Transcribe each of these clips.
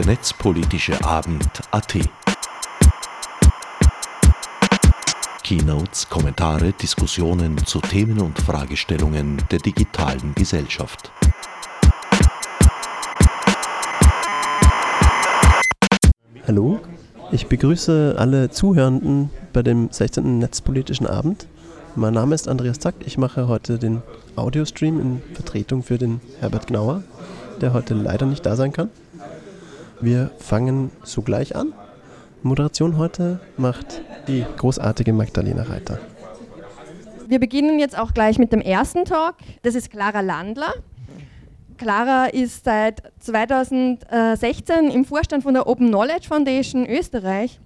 der netzpolitische Abend AT. Keynotes, Kommentare, Diskussionen zu Themen und Fragestellungen der digitalen Gesellschaft. Hallo, ich begrüße alle Zuhörenden bei dem 16. Netzpolitischen Abend. Mein Name ist Andreas Zack. Ich mache heute den Audiostream in Vertretung für den Herbert Gnauer, der heute leider nicht da sein kann. Wir fangen sogleich an. Moderation heute macht die großartige Magdalena Reiter. Wir beginnen jetzt auch gleich mit dem ersten Talk. Das ist Clara Landler. Clara ist seit 2016 im Vorstand von der Open Knowledge Foundation Österreich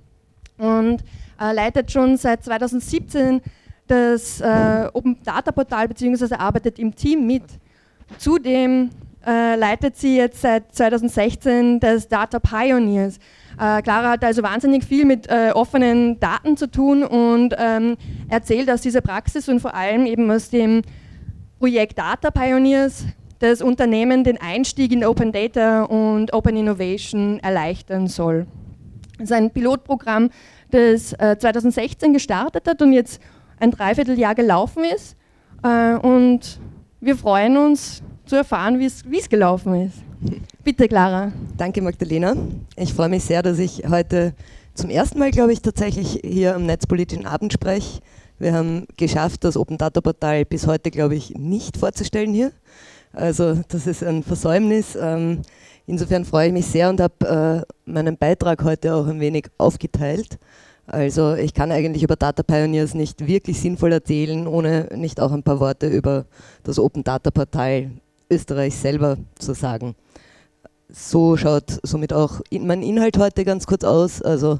und äh, leitet schon seit 2017 das äh, Open Data Portal bzw. arbeitet im Team mit. Zudem äh, leitet sie jetzt seit 2016 das Data Pioneers. Äh, Clara hat also wahnsinnig viel mit äh, offenen Daten zu tun und ähm, erzählt aus dieser Praxis und vor allem eben aus dem Projekt Data Pioneers, das Unternehmen den Einstieg in Open Data und Open Innovation erleichtern soll. Das ist ein Pilotprogramm, das äh, 2016 gestartet hat und jetzt ein Dreivierteljahr gelaufen ist. Äh, und wir freuen uns zu erfahren, wie es gelaufen ist. Bitte, Clara. Danke, Magdalena. Ich freue mich sehr, dass ich heute zum ersten Mal, glaube ich, tatsächlich hier am Netzpolitischen Abend spreche. Wir haben geschafft, das Open Data Portal bis heute, glaube ich, nicht vorzustellen hier. Also das ist ein Versäumnis. Ähm, insofern freue ich mich sehr und habe äh, meinen Beitrag heute auch ein wenig aufgeteilt. Also ich kann eigentlich über Data Pioneers nicht wirklich sinnvoll erzählen, ohne nicht auch ein paar Worte über das Open Data Portal Österreich selber zu sagen. So schaut somit auch mein Inhalt heute ganz kurz aus. Also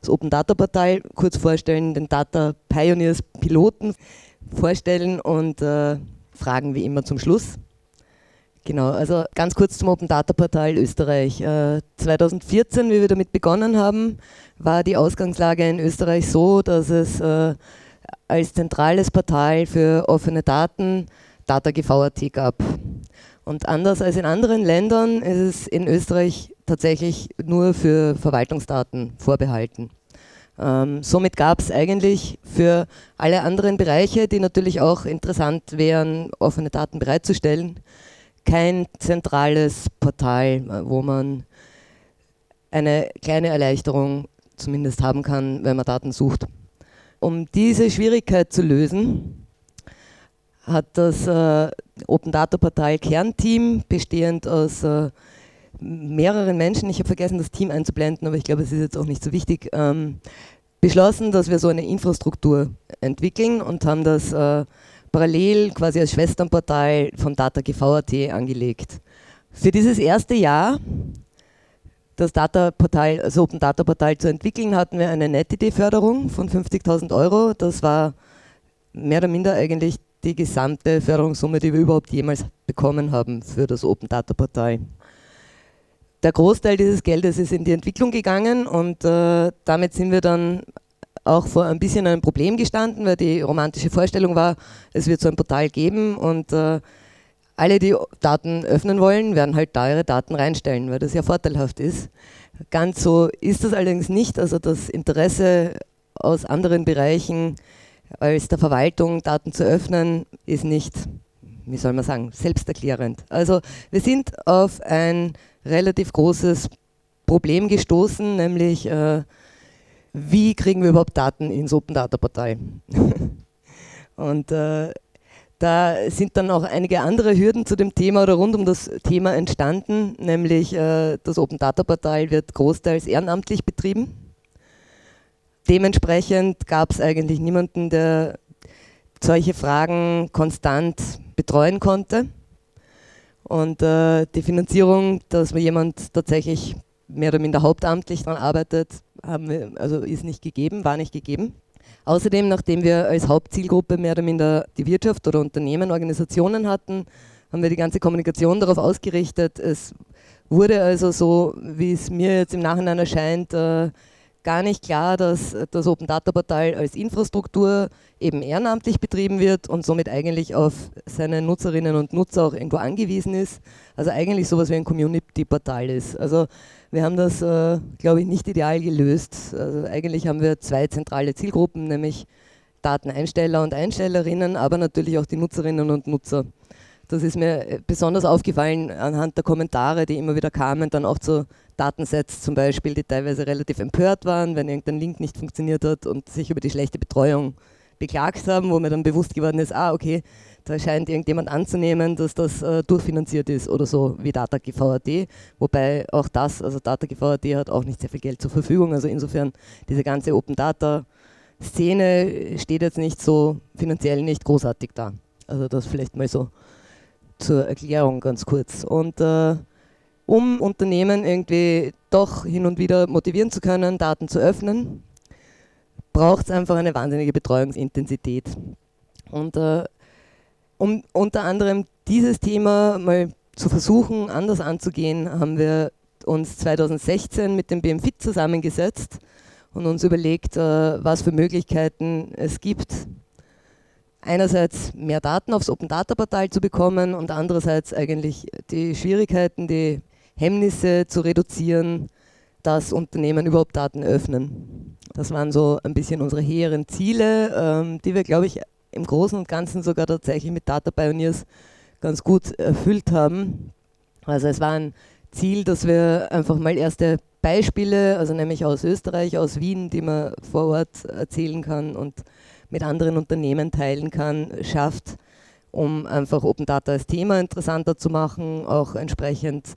das Open Data Portal kurz vorstellen, den Data Pioneers Piloten vorstellen und äh, Fragen wie immer zum Schluss. Genau, also ganz kurz zum Open Data Portal Österreich. Äh, 2014, wie wir damit begonnen haben, war die Ausgangslage in Österreich so, dass es äh, als zentrales Portal für offene Daten DataGV.at gab. Und anders als in anderen Ländern ist es in Österreich tatsächlich nur für Verwaltungsdaten vorbehalten. Ähm, somit gab es eigentlich für alle anderen Bereiche, die natürlich auch interessant wären, offene Daten bereitzustellen, kein zentrales Portal, wo man eine kleine Erleichterung zumindest haben kann, wenn man Daten sucht. Um diese Schwierigkeit zu lösen, hat das äh, Open Data Portal Kernteam, bestehend aus äh, mehreren Menschen, ich habe vergessen, das Team einzublenden, aber ich glaube, es ist jetzt auch nicht so wichtig, ähm, beschlossen, dass wir so eine Infrastruktur entwickeln und haben das äh, parallel quasi als Schwesternportal von DataGV.at angelegt. Für dieses erste Jahr, das Data Portal, das Open Data Portal zu entwickeln, hatten wir eine NetID-Förderung von 50.000 Euro. Das war mehr oder minder eigentlich die gesamte Förderungssumme, die wir überhaupt jemals bekommen haben für das Open Data Portal. Der Großteil dieses Geldes ist in die Entwicklung gegangen und äh, damit sind wir dann auch vor ein bisschen einem Problem gestanden, weil die romantische Vorstellung war, es wird so ein Portal geben und äh, alle, die Daten öffnen wollen, werden halt da ihre Daten reinstellen, weil das ja vorteilhaft ist. Ganz so ist das allerdings nicht. Also das Interesse aus anderen Bereichen als der Verwaltung Daten zu öffnen, ist nicht, wie soll man sagen, selbsterklärend. Also wir sind auf ein relativ großes Problem gestoßen, nämlich äh, wie kriegen wir überhaupt Daten ins Open Data Portal? Und äh, da sind dann auch einige andere Hürden zu dem Thema oder rund um das Thema entstanden, nämlich äh, das Open Data Portal wird großteils ehrenamtlich betrieben. Dementsprechend gab es eigentlich niemanden, der solche Fragen konstant betreuen konnte. Und äh, die Finanzierung, dass jemand tatsächlich mehr oder minder hauptamtlich daran arbeitet, wir, also ist nicht gegeben, war nicht gegeben. Außerdem, nachdem wir als Hauptzielgruppe mehr oder minder die Wirtschaft oder Unternehmen, Organisationen hatten, haben wir die ganze Kommunikation darauf ausgerichtet. Es wurde also so, wie es mir jetzt im Nachhinein erscheint, äh, gar nicht klar, dass das Open Data Portal als Infrastruktur eben ehrenamtlich betrieben wird und somit eigentlich auf seine Nutzerinnen und Nutzer auch irgendwo angewiesen ist. Also eigentlich sowas wie ein Community-Portal ist. Also wir haben das, äh, glaube ich, nicht ideal gelöst. Also eigentlich haben wir zwei zentrale Zielgruppen, nämlich Dateneinsteller und Einstellerinnen, aber natürlich auch die Nutzerinnen und Nutzer. Das ist mir äh, besonders aufgefallen anhand der Kommentare, die immer wieder kamen, dann auch zu Datensets zum Beispiel, die teilweise relativ empört waren, wenn irgendein Link nicht funktioniert hat und sich über die schlechte Betreuung beklagt haben, wo mir dann bewusst geworden ist, ah, okay, da scheint irgendjemand anzunehmen, dass das äh, durchfinanziert ist oder so wie DataGVAD, wobei auch das, also DataGVAD hat auch nicht sehr viel Geld zur Verfügung, also insofern diese ganze Open Data Szene steht jetzt nicht so finanziell nicht großartig da. Also das vielleicht mal so zur Erklärung ganz kurz. Und äh, um Unternehmen irgendwie doch hin und wieder motivieren zu können, Daten zu öffnen, braucht es einfach eine wahnsinnige Betreuungsintensität. Und äh, um unter anderem dieses Thema mal zu versuchen, anders anzugehen, haben wir uns 2016 mit dem BMFIT zusammengesetzt und uns überlegt, äh, was für Möglichkeiten es gibt, einerseits mehr Daten aufs Open Data Portal zu bekommen und andererseits eigentlich die Schwierigkeiten, die Hemmnisse zu reduzieren, dass Unternehmen überhaupt Daten öffnen. Das waren so ein bisschen unsere hehren Ziele, ähm, die wir, glaube ich, im Großen und Ganzen sogar tatsächlich mit Data Pioneers ganz gut erfüllt haben. Also es war ein Ziel, dass wir einfach mal erste Beispiele, also nämlich aus Österreich, aus Wien, die man vor Ort erzählen kann und mit anderen Unternehmen teilen kann, schafft, um einfach Open Data als Thema interessanter zu machen, auch entsprechend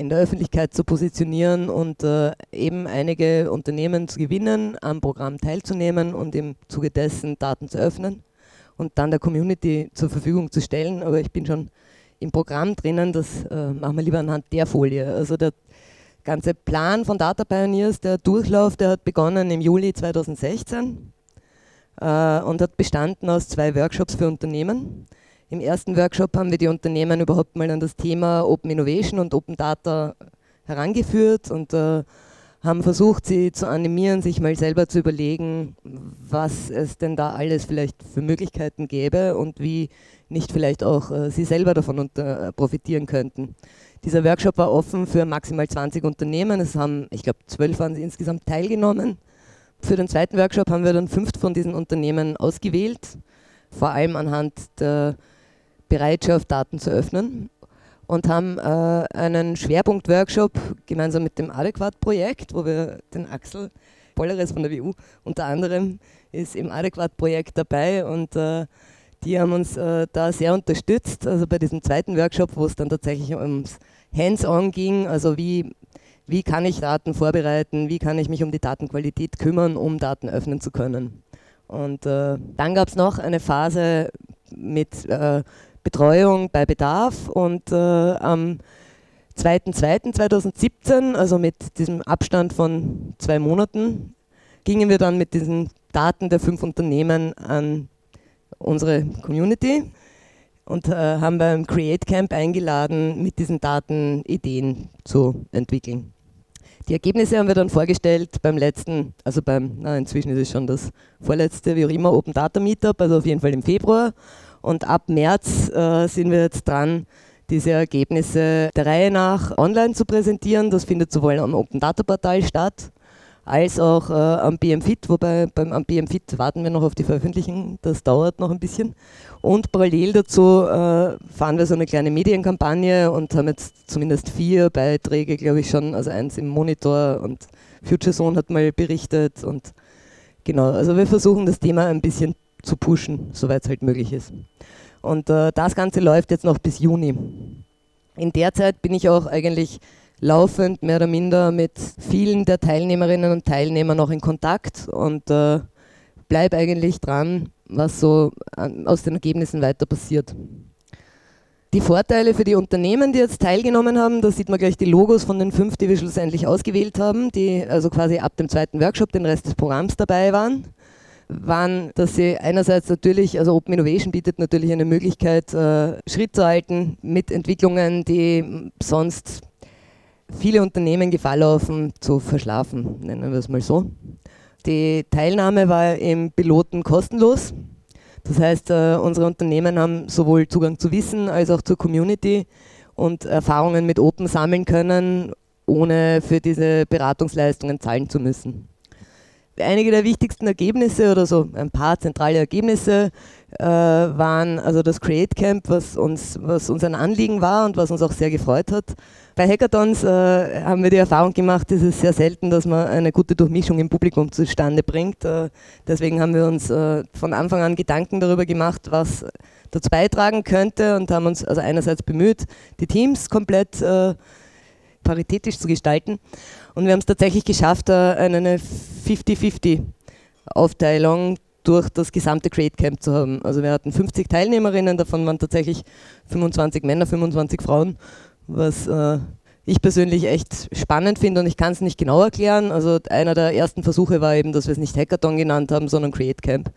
in der Öffentlichkeit zu positionieren und äh, eben einige Unternehmen zu gewinnen, am Programm teilzunehmen und im Zuge dessen Daten zu öffnen und dann der Community zur Verfügung zu stellen. Aber ich bin schon im Programm drinnen, das äh, machen wir lieber anhand der Folie. Also der ganze Plan von Data Pioneers, der Durchlauf, der hat begonnen im Juli 2016 äh, und hat bestanden aus zwei Workshops für Unternehmen. Im ersten Workshop haben wir die Unternehmen überhaupt mal an das Thema Open Innovation und Open Data herangeführt und äh, haben versucht, sie zu animieren, sich mal selber zu überlegen, was es denn da alles vielleicht für Möglichkeiten gäbe und wie nicht vielleicht auch äh, sie selber davon unter, äh, profitieren könnten. Dieser Workshop war offen für maximal 20 Unternehmen. Es haben, ich glaube, zwölf waren sie insgesamt teilgenommen. Für den zweiten Workshop haben wir dann fünf von diesen Unternehmen ausgewählt, vor allem anhand der Bereitschaft, Daten zu öffnen und haben äh, einen Schwerpunkt-Workshop gemeinsam mit dem Adäquat-Projekt, wo wir den Axel Bolleres von der WU unter anderem ist im Adäquat-Projekt dabei und äh, die haben uns äh, da sehr unterstützt. Also bei diesem zweiten Workshop, wo es dann tatsächlich ums Hands-on ging, also wie wie kann ich Daten vorbereiten, wie kann ich mich um die Datenqualität kümmern, um Daten öffnen zu können. Und äh, dann gab es noch eine Phase mit äh, Betreuung bei Bedarf und äh, am 2.2.2017, also mit diesem Abstand von zwei Monaten, gingen wir dann mit diesen Daten der fünf Unternehmen an unsere Community und äh, haben beim Create Camp eingeladen, mit diesen Daten Ideen zu entwickeln. Die Ergebnisse haben wir dann vorgestellt beim letzten, also beim, na, inzwischen ist es schon das vorletzte, wie auch immer, Open Data Meetup, also auf jeden Fall im Februar. Und ab März äh, sind wir jetzt dran, diese Ergebnisse der Reihe nach online zu präsentieren. Das findet sowohl am Open Data Portal statt, als auch äh, am BMFIT, wobei beim am BMFIT warten wir noch auf die Veröffentlichung, das dauert noch ein bisschen. Und parallel dazu äh, fahren wir so eine kleine Medienkampagne und haben jetzt zumindest vier Beiträge, glaube ich schon, also eins im Monitor und Future Zone hat mal berichtet und genau, also wir versuchen das Thema ein bisschen zu pushen, soweit es halt möglich ist. Und äh, das Ganze läuft jetzt noch bis Juni. In der Zeit bin ich auch eigentlich laufend mehr oder minder mit vielen der Teilnehmerinnen und Teilnehmern noch in Kontakt und äh, bleibe eigentlich dran, was so an, aus den Ergebnissen weiter passiert. Die Vorteile für die Unternehmen, die jetzt teilgenommen haben, da sieht man gleich die Logos von den fünf, die wir schlussendlich ausgewählt haben, die also quasi ab dem zweiten Workshop den Rest des Programms dabei waren, waren, dass sie einerseits natürlich, also Open Innovation bietet natürlich eine Möglichkeit, äh, Schritt zu halten mit Entwicklungen, die sonst viele Unternehmen Gefahr laufen zu verschlafen, nennen wir es mal so. Die Teilnahme war im Piloten kostenlos. Das heißt, äh, unsere Unternehmen haben sowohl Zugang zu Wissen als auch zur Community und Erfahrungen mit Open sammeln können, ohne für diese Beratungsleistungen zahlen zu müssen. Einige der wichtigsten Ergebnisse oder so ein paar zentrale Ergebnisse äh, waren also das Create Camp, was uns, was uns ein Anliegen war und was uns auch sehr gefreut hat. Bei Hackathons äh, haben wir die Erfahrung gemacht, es ist sehr selten, dass man eine gute Durchmischung im Publikum zustande bringt. Äh, deswegen haben wir uns äh, von Anfang an Gedanken darüber gemacht, was dazu beitragen könnte und haben uns also einerseits bemüht, die Teams komplett äh, paritätisch zu gestalten. Und wir haben es tatsächlich geschafft, äh, eine 50-50 Aufteilung durch das gesamte Create Camp zu haben. Also wir hatten 50 Teilnehmerinnen, davon waren tatsächlich 25 Männer, 25 Frauen, was äh, ich persönlich echt spannend finde und ich kann es nicht genau erklären. Also einer der ersten Versuche war eben, dass wir es nicht Hackathon genannt haben, sondern Create Camp.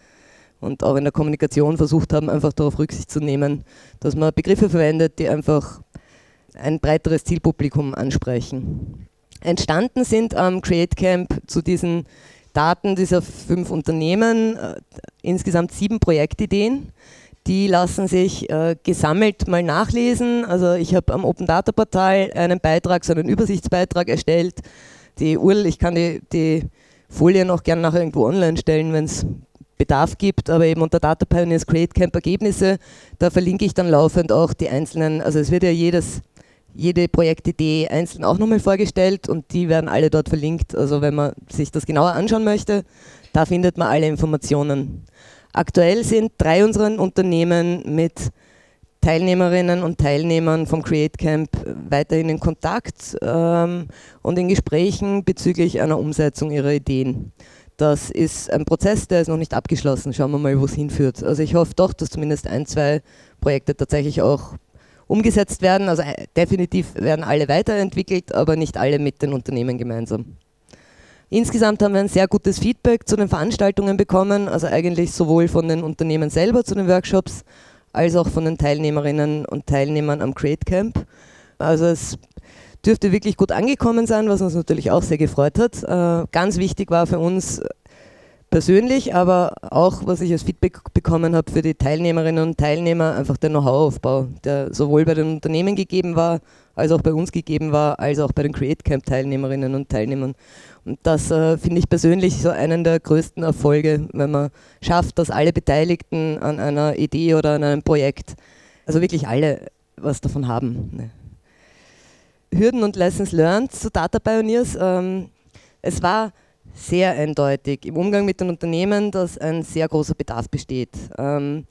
Und auch in der Kommunikation versucht haben, einfach darauf Rücksicht zu nehmen, dass man Begriffe verwendet, die einfach ein breiteres Zielpublikum ansprechen. Entstanden sind am Create Camp zu diesen Daten dieser fünf Unternehmen äh, insgesamt sieben Projektideen. Die lassen sich äh, gesammelt mal nachlesen. Also ich habe am Open Data Portal einen Beitrag, so einen Übersichtsbeitrag erstellt. Die URL, ich kann die, die Folien auch gerne nachher irgendwo online stellen, wenn es Bedarf gibt, aber eben unter Data Pioneers Create Camp Ergebnisse, da verlinke ich dann laufend auch die einzelnen, also es wird ja jedes jede Projektidee einzeln auch nochmal vorgestellt und die werden alle dort verlinkt. Also wenn man sich das genauer anschauen möchte, da findet man alle Informationen. Aktuell sind drei unserer Unternehmen mit Teilnehmerinnen und Teilnehmern vom Create Camp weiterhin in Kontakt ähm, und in Gesprächen bezüglich einer Umsetzung ihrer Ideen. Das ist ein Prozess, der ist noch nicht abgeschlossen. Schauen wir mal, wo es hinführt. Also ich hoffe doch, dass zumindest ein, zwei Projekte tatsächlich auch umgesetzt werden. Also äh, definitiv werden alle weiterentwickelt, aber nicht alle mit den Unternehmen gemeinsam. Insgesamt haben wir ein sehr gutes Feedback zu den Veranstaltungen bekommen, also eigentlich sowohl von den Unternehmen selber zu den Workshops, als auch von den Teilnehmerinnen und Teilnehmern am Create Camp. Also es dürfte wirklich gut angekommen sein, was uns natürlich auch sehr gefreut hat. Äh, ganz wichtig war für uns persönlich, aber auch, was ich als Feedback bekommen habe für die Teilnehmerinnen und Teilnehmer, einfach der Know-how-Aufbau, der sowohl bei den Unternehmen gegeben war, als auch bei uns gegeben war, als auch bei den Create Camp Teilnehmerinnen und Teilnehmern. Und das äh, finde ich persönlich so einen der größten Erfolge, wenn man schafft, dass alle Beteiligten an einer Idee oder an einem Projekt, also wirklich alle was davon haben. Ne. Hürden und Lessons learned zu Data Pioneers. Ähm, es war sehr eindeutig im Umgang mit den Unternehmen, dass ein sehr großer Bedarf besteht. Ähm,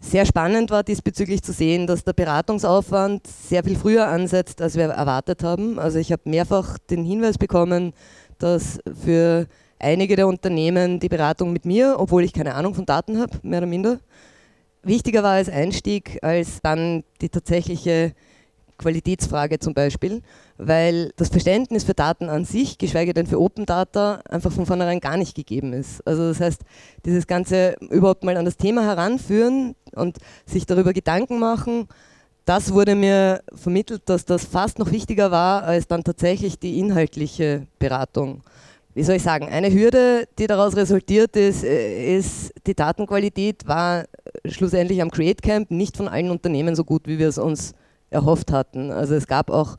sehr spannend war diesbezüglich zu sehen, dass der Beratungsaufwand sehr viel früher ansetzt, als wir erwartet haben. Also ich habe mehrfach den Hinweis bekommen, dass für einige der Unternehmen die Beratung mit mir, obwohl ich keine Ahnung von Daten habe, mehr oder minder, wichtiger war als Einstieg, als dann die tatsächliche Qualitätsfrage zum Beispiel, weil das Verständnis für Daten an sich, geschweige denn für Open Data, einfach von vornherein gar nicht gegeben ist. Also das heißt, dieses Ganze überhaupt mal an das Thema heranführen und sich darüber Gedanken machen, das wurde mir vermittelt, dass das fast noch wichtiger war als dann tatsächlich die inhaltliche Beratung. Wie soll ich sagen, eine Hürde, die daraus resultiert ist, äh, ist, die Datenqualität war schlussendlich am Create Camp nicht von allen Unternehmen so gut, wie wir es uns erhofft hatten. Also es gab auch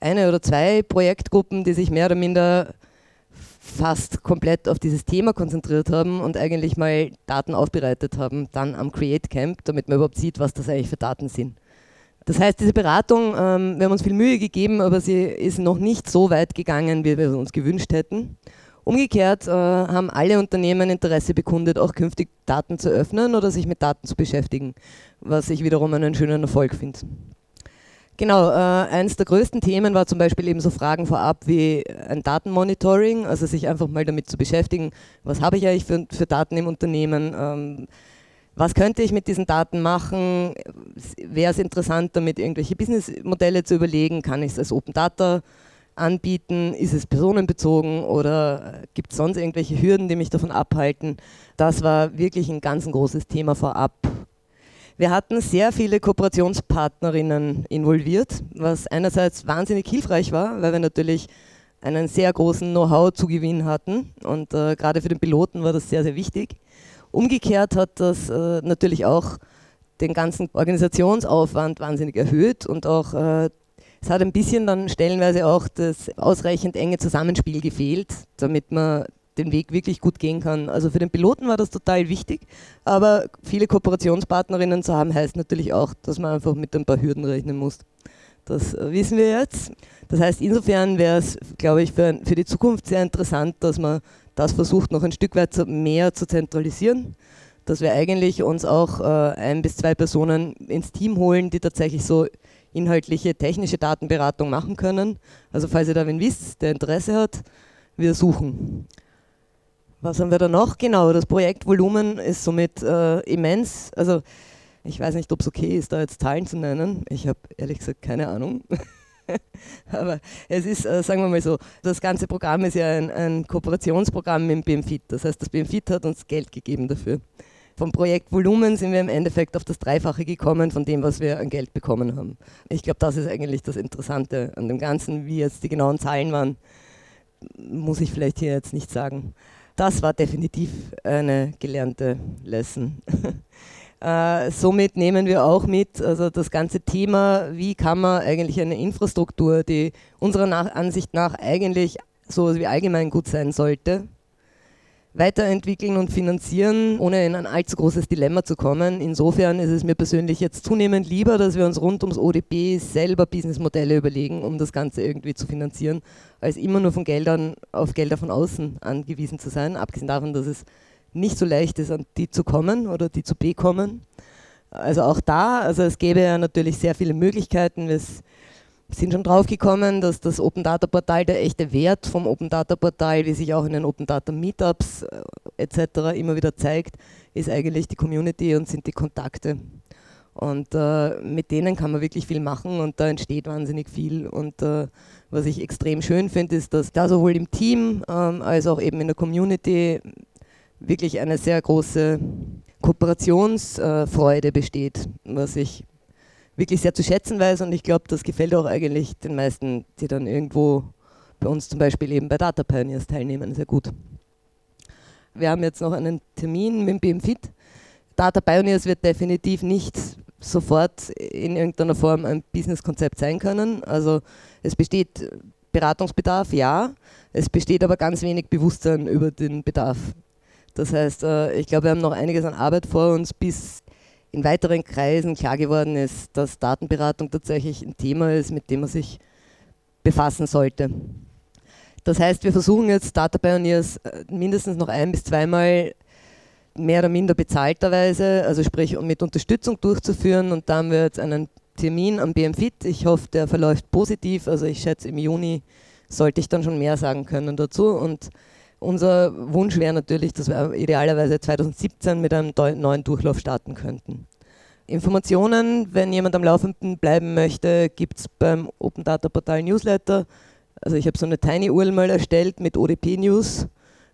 eine oder zwei Projektgruppen, die sich mehr oder minder fast komplett auf dieses Thema konzentriert haben und eigentlich mal Daten aufbereitet haben, dann am Create Camp, damit man überhaupt sieht, was das eigentlich für Daten sind. Das heißt, diese Beratung, ähm, wir haben uns viel Mühe gegeben, aber sie ist noch nicht so weit gegangen, wie wir uns gewünscht hätten. Umgekehrt äh, haben alle Unternehmen Interesse bekundet, auch künftig Daten zu öffnen oder sich mit Daten zu beschäftigen, was ich wiederum einen schönen Erfolg finde. Genau, äh, eines der größten Themen war zum Beispiel eben so Fragen vorab wie ein Datenmonitoring, also sich einfach mal damit zu beschäftigen, was habe ich eigentlich für, für Daten im Unternehmen, ähm, was könnte ich mit diesen Daten machen, wäre es interessant, damit irgendwelche Businessmodelle zu überlegen, kann ich es als Open Data anbieten, ist es personenbezogen oder gibt es sonst irgendwelche Hürden, die mich davon abhalten. Das war wirklich ein ganz ein großes Thema vorab Wir hatten sehr viele Kooperationspartnerinnen involviert, was einerseits wahnsinnig hilfreich war, weil wir natürlich einen sehr großen Know-how-Zugewinn hatten und äh, gerade für den Piloten war das sehr, sehr wichtig. Umgekehrt hat das äh, natürlich auch den ganzen Organisationsaufwand wahnsinnig erhöht und auch äh, es hat ein bisschen dann stellenweise auch das ausreichend enge Zusammenspiel gefehlt, damit man den Weg wirklich gut gehen kann. Also für den Piloten war das total wichtig, aber viele Kooperationspartnerinnen zu haben, heißt natürlich auch, dass man einfach mit ein paar Hürden rechnen muss. Das äh, wissen wir jetzt. Das heißt, insofern wäre es, glaube ich, für, für die Zukunft sehr interessant, dass man das versucht, noch ein Stück weit mehr zu zentralisieren. Dass wir eigentlich uns auch äh, ein bis zwei Personen ins Team holen, die tatsächlich so inhaltliche, technische Datenberatung machen können. Also falls ihr da wen wisst, der Interesse hat, wir suchen. Was haben wir da noch? Genau, das Projektvolumen ist somit äh, immens. Also ich weiß nicht, ob es okay ist, da jetzt Zahlen zu nennen. Ich habe ehrlich gesagt keine Ahnung. Aber es ist, äh, sagen wir mal so, das ganze Programm ist ja ein, ein Kooperationsprogramm mit dem BMFIT. Das heißt, das BMFIT hat uns Geld gegeben dafür. Vom Projektvolumen sind wir im Endeffekt auf das Dreifache gekommen von dem, was wir an Geld bekommen haben. Ich glaube, das ist eigentlich das Interessante an dem Ganzen. Wie jetzt die genauen Zahlen waren, muss ich vielleicht hier jetzt nicht sagen das war definitiv eine gelernte Lesson. äh, somit nehmen wir auch mit, also das ganze Thema, wie kann man eigentlich eine Infrastruktur, die unserer nach Ansicht nach eigentlich so wie allgemein gut sein sollte, weiterentwickeln und finanzieren, ohne in ein allzu großes Dilemma zu kommen. Insofern ist es mir persönlich jetzt zunehmend lieber, dass wir uns rund ums ODP selber Businessmodelle überlegen, um das Ganze irgendwie zu finanzieren, als immer nur von Geldern auf Gelder von außen angewiesen zu sein, abgesehen davon, dass es nicht so leicht ist, an die zu kommen oder die zu bekommen. Also auch da, also es gäbe ja natürlich sehr viele Möglichkeiten. Wir sind schon drauf gekommen, dass das Open Data Portal der echte Wert vom Open Data Portal, wie sich auch in den Open Data Meetups äh, etc. immer wieder zeigt, ist eigentlich die Community und sind die Kontakte. Und äh, mit denen kann man wirklich viel machen und da entsteht wahnsinnig viel. Und äh, was ich extrem schön finde, ist, dass da sowohl im Team ähm, als auch eben in der Community wirklich eine sehr große Kooperationsfreude besteht, was ich wirklich sehr zu schätzen weiß und ich glaube, das gefällt auch eigentlich den meisten, die dann irgendwo bei uns zum Beispiel eben bei Data Pioneers teilnehmen, sehr gut. Wir haben jetzt noch einen Termin mit dem BMFIT. Data Pioneers wird definitiv nicht sofort in irgendeiner Form ein Businesskonzept sein können. Also es besteht Beratungsbedarf, ja. Es besteht aber ganz wenig Bewusstsein über den Bedarf. Das heißt, äh, ich glaube, wir haben noch einiges an Arbeit vor uns, bis in weiteren Kreisen klar geworden ist, dass Datenberatung tatsächlich ein Thema ist, mit dem man sich befassen sollte. Das heißt, wir versuchen jetzt Data Pioneers äh, mindestens noch ein bis zweimal mehr oder minder bezahlterweise, also sprich mit Unterstützung durchzuführen. Und da haben wir jetzt einen Termin am BMFIT. Ich hoffe, der verläuft positiv. Also ich schätze, im Juni sollte ich dann schon mehr sagen können dazu. Und unser Wunsch wäre natürlich, dass wir idealerweise 2017 mit einem neuen Durchlauf starten könnten. Informationen, wenn jemand am Laufenden bleiben möchte, gibt es beim Open Data Portal Newsletter. Also ich habe so eine Tiny URL mal erstellt mit ODP News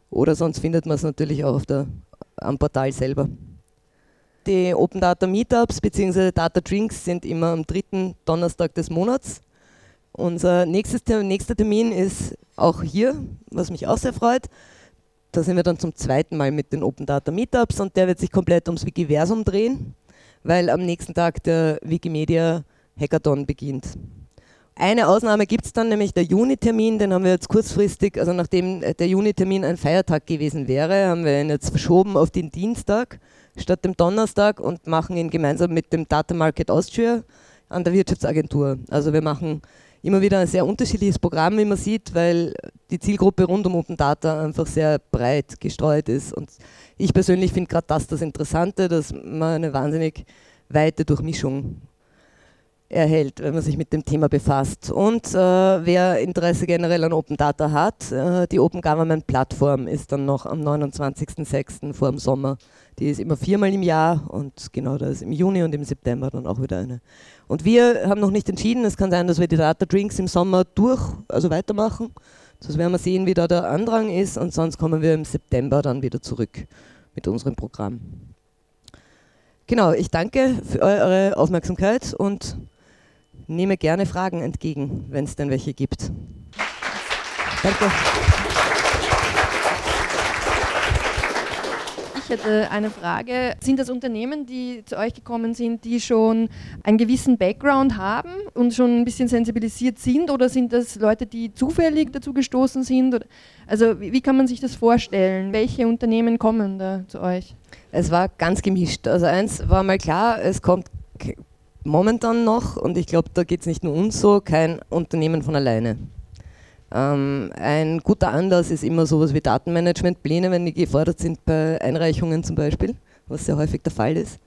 oder sonst findet man es natürlich auch der, am Portal selber. Die Open Data Meetups bzw. Data Drinks sind immer am dritten Donnerstag des Monats. Unser nächstes, nächster Termin ist auch hier, was mich auch sehr freut. Da sind wir dann zum zweiten Mal mit den Open Data Meetups und der wird sich komplett ums Wikiversum drehen, weil am nächsten Tag der Wikimedia Hackathon beginnt. Eine Ausnahme gibt es dann, nämlich der Juni-Termin, den haben wir jetzt kurzfristig, also nachdem der Juni-Termin ein Feiertag gewesen wäre, haben wir ihn jetzt verschoben auf den Dienstag statt dem Donnerstag und machen ihn gemeinsam mit dem Data Market Austria an der Wirtschaftsagentur. Also wir machen immer wieder ein sehr unterschiedliches Programm, wie man sieht, weil die Zielgruppe rund um Open Data einfach sehr breit gestreut ist. Und ich persönlich finde gerade das das Interessante, dass man eine wahnsinnig weite Durchmischung erhält, wenn man sich mit dem Thema befasst. Und äh, wer Interesse generell an Open Data hat, äh, die Open Government Plattform ist dann noch am 29.06. vor dem Sommer. Die ist immer viermal im Jahr und genau da ist im Juni und im September dann auch wieder eine. Und wir haben noch nicht entschieden, es kann sein, dass wir die Data Drinks im Sommer durch, also weitermachen. Das werden wir sehen, wie da der Andrang ist und sonst kommen wir im September dann wieder zurück mit unserem Programm. genau, ich danke für eure Aufmerksamkeit und nehme gerne Fragen entgegen, wenn es denn welche gibt. Danke. Ich hätte eine Frage. Sind das Unternehmen, die zu euch gekommen sind, die schon einen gewissen Background haben und schon ein bisschen sensibilisiert sind oder sind das Leute, die zufällig dazu gestoßen sind? Also wie, kann man sich das vorstellen? Welche Unternehmen kommen da zu euch? Es war ganz gemischt. Also eins war mal klar, es kommt momentan noch, und ich glaube, da geht es nicht nur uns so, kein Unternehmen von alleine. Ähm, ein guter Anlass ist immer sowas wie Datenmanagementpläne, wenn die gefordert sind bei Einreichungen zum Beispiel, was sehr häufig der Fall ist.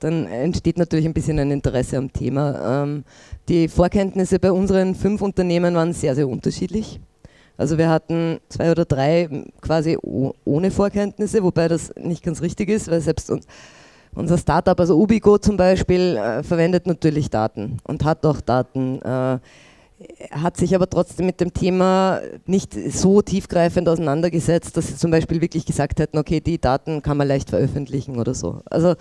Dann entsteht natürlich ein bisschen ein Interesse am Thema. Ähm, die Vorkenntnisse bei unseren fünf Unternehmen waren sehr, sehr unterschiedlich. Also wir hatten zwei oder drei quasi ohne Vorkenntnisse, wobei das nicht ganz richtig ist, weil selbst uns, unser Startup, also Ubigo zum Beispiel, äh, verwendet natürlich Daten und hat auch Daten. Äh, hat sich aber trotzdem mit dem Thema nicht so tiefgreifend auseinandergesetzt, dass sie zum Beispiel wirklich gesagt hätten, okay, die Daten kann man leicht veröffentlichen oder so. Also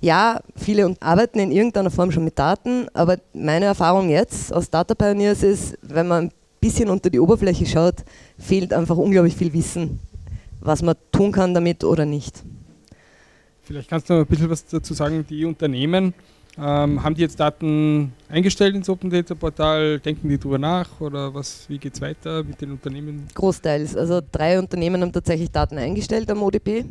ja, viele arbeiten in irgendeiner Form schon mit Daten, aber meine Erfahrung jetzt aus Data Pioneers ist, wenn man ein bisschen unter die Oberfläche schaut, fehlt einfach unglaublich viel Wissen, was man tun kann damit oder nicht. Vielleicht kannst du noch ein bisschen was dazu sagen, die Unternehmen, ähm, haben die jetzt Daten eingestellt ins Open Data Portal? Denken die darüber nach oder was, wie geht es weiter mit den Unternehmen? Großteils. Also drei Unternehmen haben tatsächlich Daten eingestellt am ODP.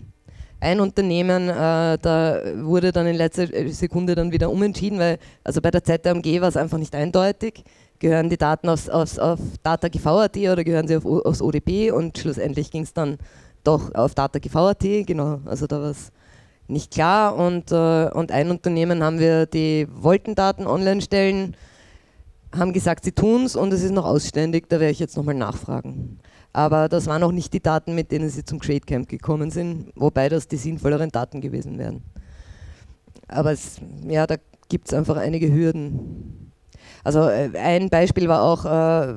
Ein Unternehmen, äh, da wurde dann in letzter Sekunde dann wieder umentschieden, weil also bei der ZMG war es einfach nicht eindeutig. Gehören die Daten aufs, aufs, auf DataGV.at oder gehören sie auf, aufs ODP? Und schlussendlich ging es dann doch auf DataGV.at. Genau, also da war es nicht klar und, äh, und ein Unternehmen haben wir die wollten Daten online stellen, haben gesagt, sie tun es und es ist noch ausständig, da werde ich jetzt nochmal nachfragen. Aber das waren auch nicht die Daten, mit denen sie zum Create Camp gekommen sind, wobei das die sinnvolleren Daten gewesen wären. Aber es, ja, da gibt es einfach einige Hürden. Also äh, ein Beispiel war auch, äh,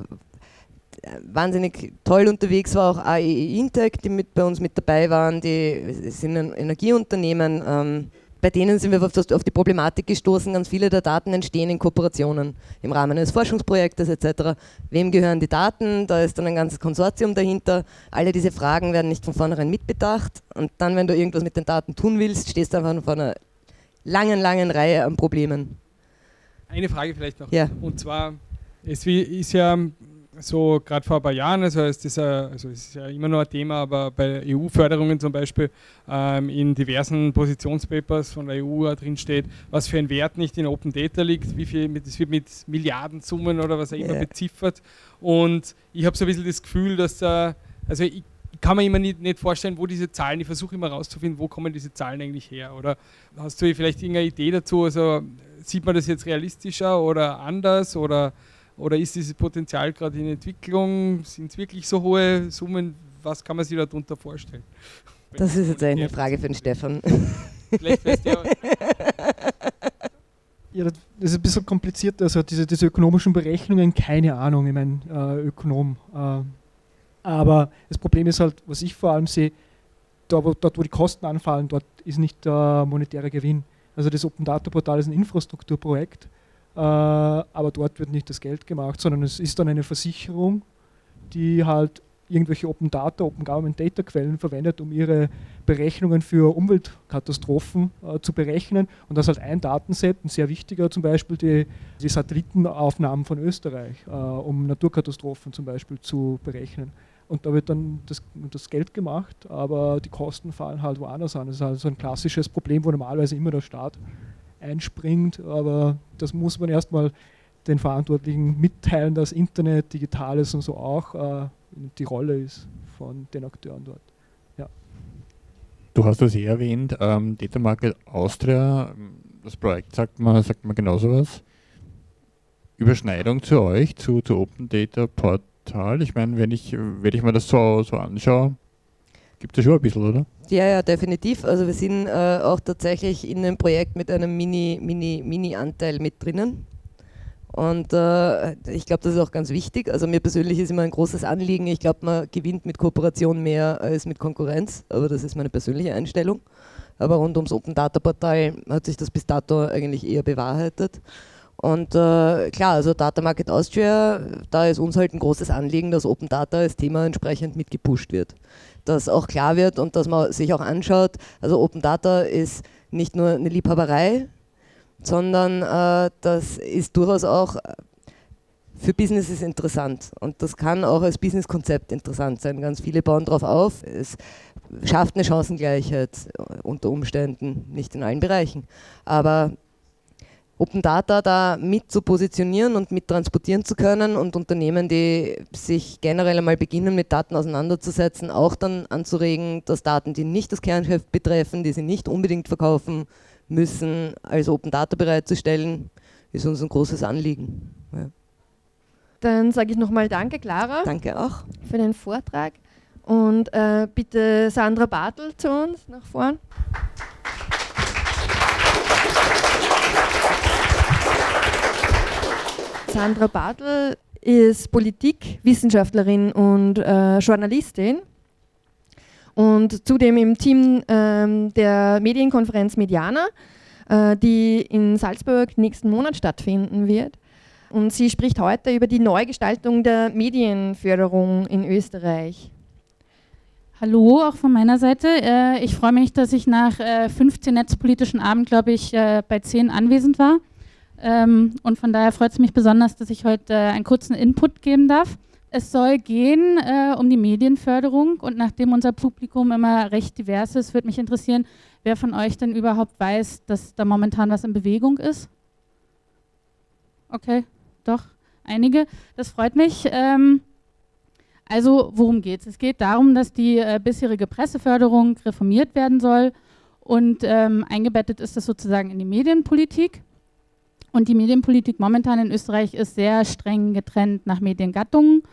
wahnsinnig toll unterwegs war auch AEE Intec, die mit bei uns mit dabei waren. Die sind ein Energieunternehmen. Ähm, bei denen sind wir auf, das, auf, die Problematik gestoßen, ganz viele der Daten entstehen in Kooperationen im Rahmen eines Forschungsprojektes etc. Wem gehören die Daten? Da ist dann ein ganzes Konsortium dahinter. Alle diese Fragen werden nicht von vornherein mitbedacht. Und dann, wenn du irgendwas mit den Daten tun willst, stehst du einfach vor einer langen, langen Reihe an Problemen. Eine Frage vielleicht noch. Ja. Und zwar, es ist ja so gerade vor ein paar Jahren, also ist das ja, also ist ja immer noch ein Thema, aber bei EU-Förderungen zum Beispiel ähm, in diversen Positionspapers von der EU drin steht, was für ein Wert nicht in Open Data liegt, wie viel, das wird mit Milliardensummen oder was auch immer yeah. beziffert. Und ich habe so ein bisschen das Gefühl, dass da, also ich kann mir immer nicht, nicht vorstellen, wo diese Zahlen, ich versuche immer herauszufinden, wo kommen diese Zahlen eigentlich her. Oder hast du vielleicht irgendeine Idee dazu? Also sieht man das jetzt realistischer oder anders? Oder oder ist dieses Potenzial gerade in Entwicklung? Sind es wirklich so hohe Summen? Was kann man sich darunter vorstellen? Das ist jetzt eine Frage für den Stefan. Vielleicht weißt du ja. Ja, das ist ein bisschen kompliziert. Also diese, diese ökonomischen Berechnungen, keine Ahnung, ich meine, äh, Ökonom. Äh, aber das Problem ist halt, was ich vor allem sehe, da, wo, dort, wo die Kosten anfallen, dort ist nicht der monetäre Gewinn. Also das Open Data Portal ist ein Infrastrukturprojekt aber dort wird nicht das Geld gemacht, sondern es ist dann eine Versicherung, die halt irgendwelche Open Data, Open Government Data Quellen verwendet, um ihre Berechnungen für Umweltkatastrophen äh, zu berechnen. Und das halt ein Datenset, ein sehr wichtiger zum Beispiel die, die Satellitenaufnahmen von Österreich, äh, um Naturkatastrophen zum Beispiel zu berechnen. Und da wird dann das, das, Geld gemacht, aber die Kosten fallen halt woanders an. Das ist also ein klassisches Problem, wo normalerweise immer der Staat einspringt, aber das muss man erstmal den Verantwortlichen mitteilen, dass Internet, Digitales und so auch äh, die Rolle ist von den Akteuren dort. Ja. Du hast das eh erwähnt, ähm, Data Market Austria, das Projekt sagt man, sagt man genauso was. Überschneidung zu euch, zu, zu Open Data Portal. Ich meine, wenn ich, wenn ich mir das so, so anschaue, gibt es schon ein bisschen, oder? Ja, ja, definitiv. Also wir sind äh, auch tatsächlich in dem Projekt mit einem Mini, Mini, Mini-Anteil mit drinnen. Und äh, ich glaube, das ist auch ganz wichtig. Also mir persönlich ist immer ein großes Anliegen. Ich glaube, man gewinnt mit Kooperation mehr als mit Konkurrenz. Aber das ist meine persönliche Einstellung. aber rund ums Open Data Portal hat sich das bis dato eigentlich eher bewahrheitet. Und äh, klar, also Data Market Austria, da ist uns halt ein großes Anliegen, dass Open Data als Thema entsprechend mitgepusht wird. Dass auch klar wird und dass man sich auch anschaut, also Open Data ist nicht nur eine Liebhaberei, sondern äh, das ist durchaus auch für Businesses interessant. Und das kann auch als Businesskonzept interessant sein. Ganz viele bauen darauf auf. Es schafft eine Chancengleichheit unter Umständen, nicht in allen Bereichen. Aber Open Data da mit zu positionieren und mit transportieren zu können und Unternehmen, die sich generell einmal beginnen, mit Daten auseinanderzusetzen, auch dann anzuregen, dass Daten, die nicht das Kerngeschäft betreffen, die sie nicht unbedingt verkaufen müssen, als Open Data bereitzustellen, ist uns ein großes Anliegen. Ja. Dann sage ich nochmal Danke, Clara. Danke auch. Für den Vortrag. Und äh, bitte Sandra Bartel zu uns nach vorn. Sandra Bartel ist Politikwissenschaftlerin und äh, Journalistin und zudem im Team ähm, der Medienkonferenz Mediana, äh, die in Salzburg nächsten Monat stattfinden wird. Und sie spricht heute über die Neugestaltung der Medienförderung in Österreich. Hallo, auch von meiner Seite. Äh, ich freue mich, dass ich nach 15 äh, netzpolitischen Abend, glaube ich, äh, bei 10 anwesend war. Ähm, und von daher freut es mich besonders, dass ich heute einen kurzen Input geben darf. Es soll gehen um die Medienförderung und nachdem unser Publikum immer recht divers ist, würde mich interessieren, wer von euch denn überhaupt weiß, dass da momentan was in Bewegung ist. Okay, doch, einige. Das freut mich. Ähm, also, worum geht es? Es geht darum, dass die äh, bisherige Presseförderung reformiert werden soll und ähm, eingebettet ist das sozusagen in die Medienpolitik. Und die Medienpolitik momentan in Österreich ist sehr streng getrennt nach Mediengattungen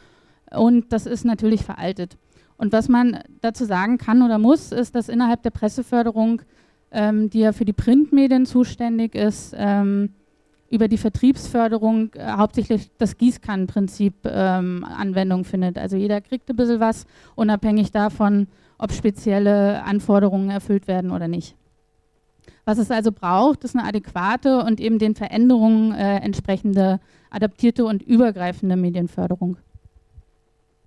und das ist natürlich veraltet. Und was man dazu sagen kann oder muss, ist, dass innerhalb der Presseförderung, ähm, die ja für die Printmedien zuständig ist, ähm, über die Vertriebsförderung äh, hauptsächlich das Gießkannenprinzip ähm, Anwendung findet. Also jeder kriegt ein bisschen was, unabhängig davon, ob spezielle Anforderungen erfüllt werden oder nicht. Was es also braucht, ist eine adäquate und eben den Veränderungen äh, entsprechende, adaptierte und übergreifende Medienförderung.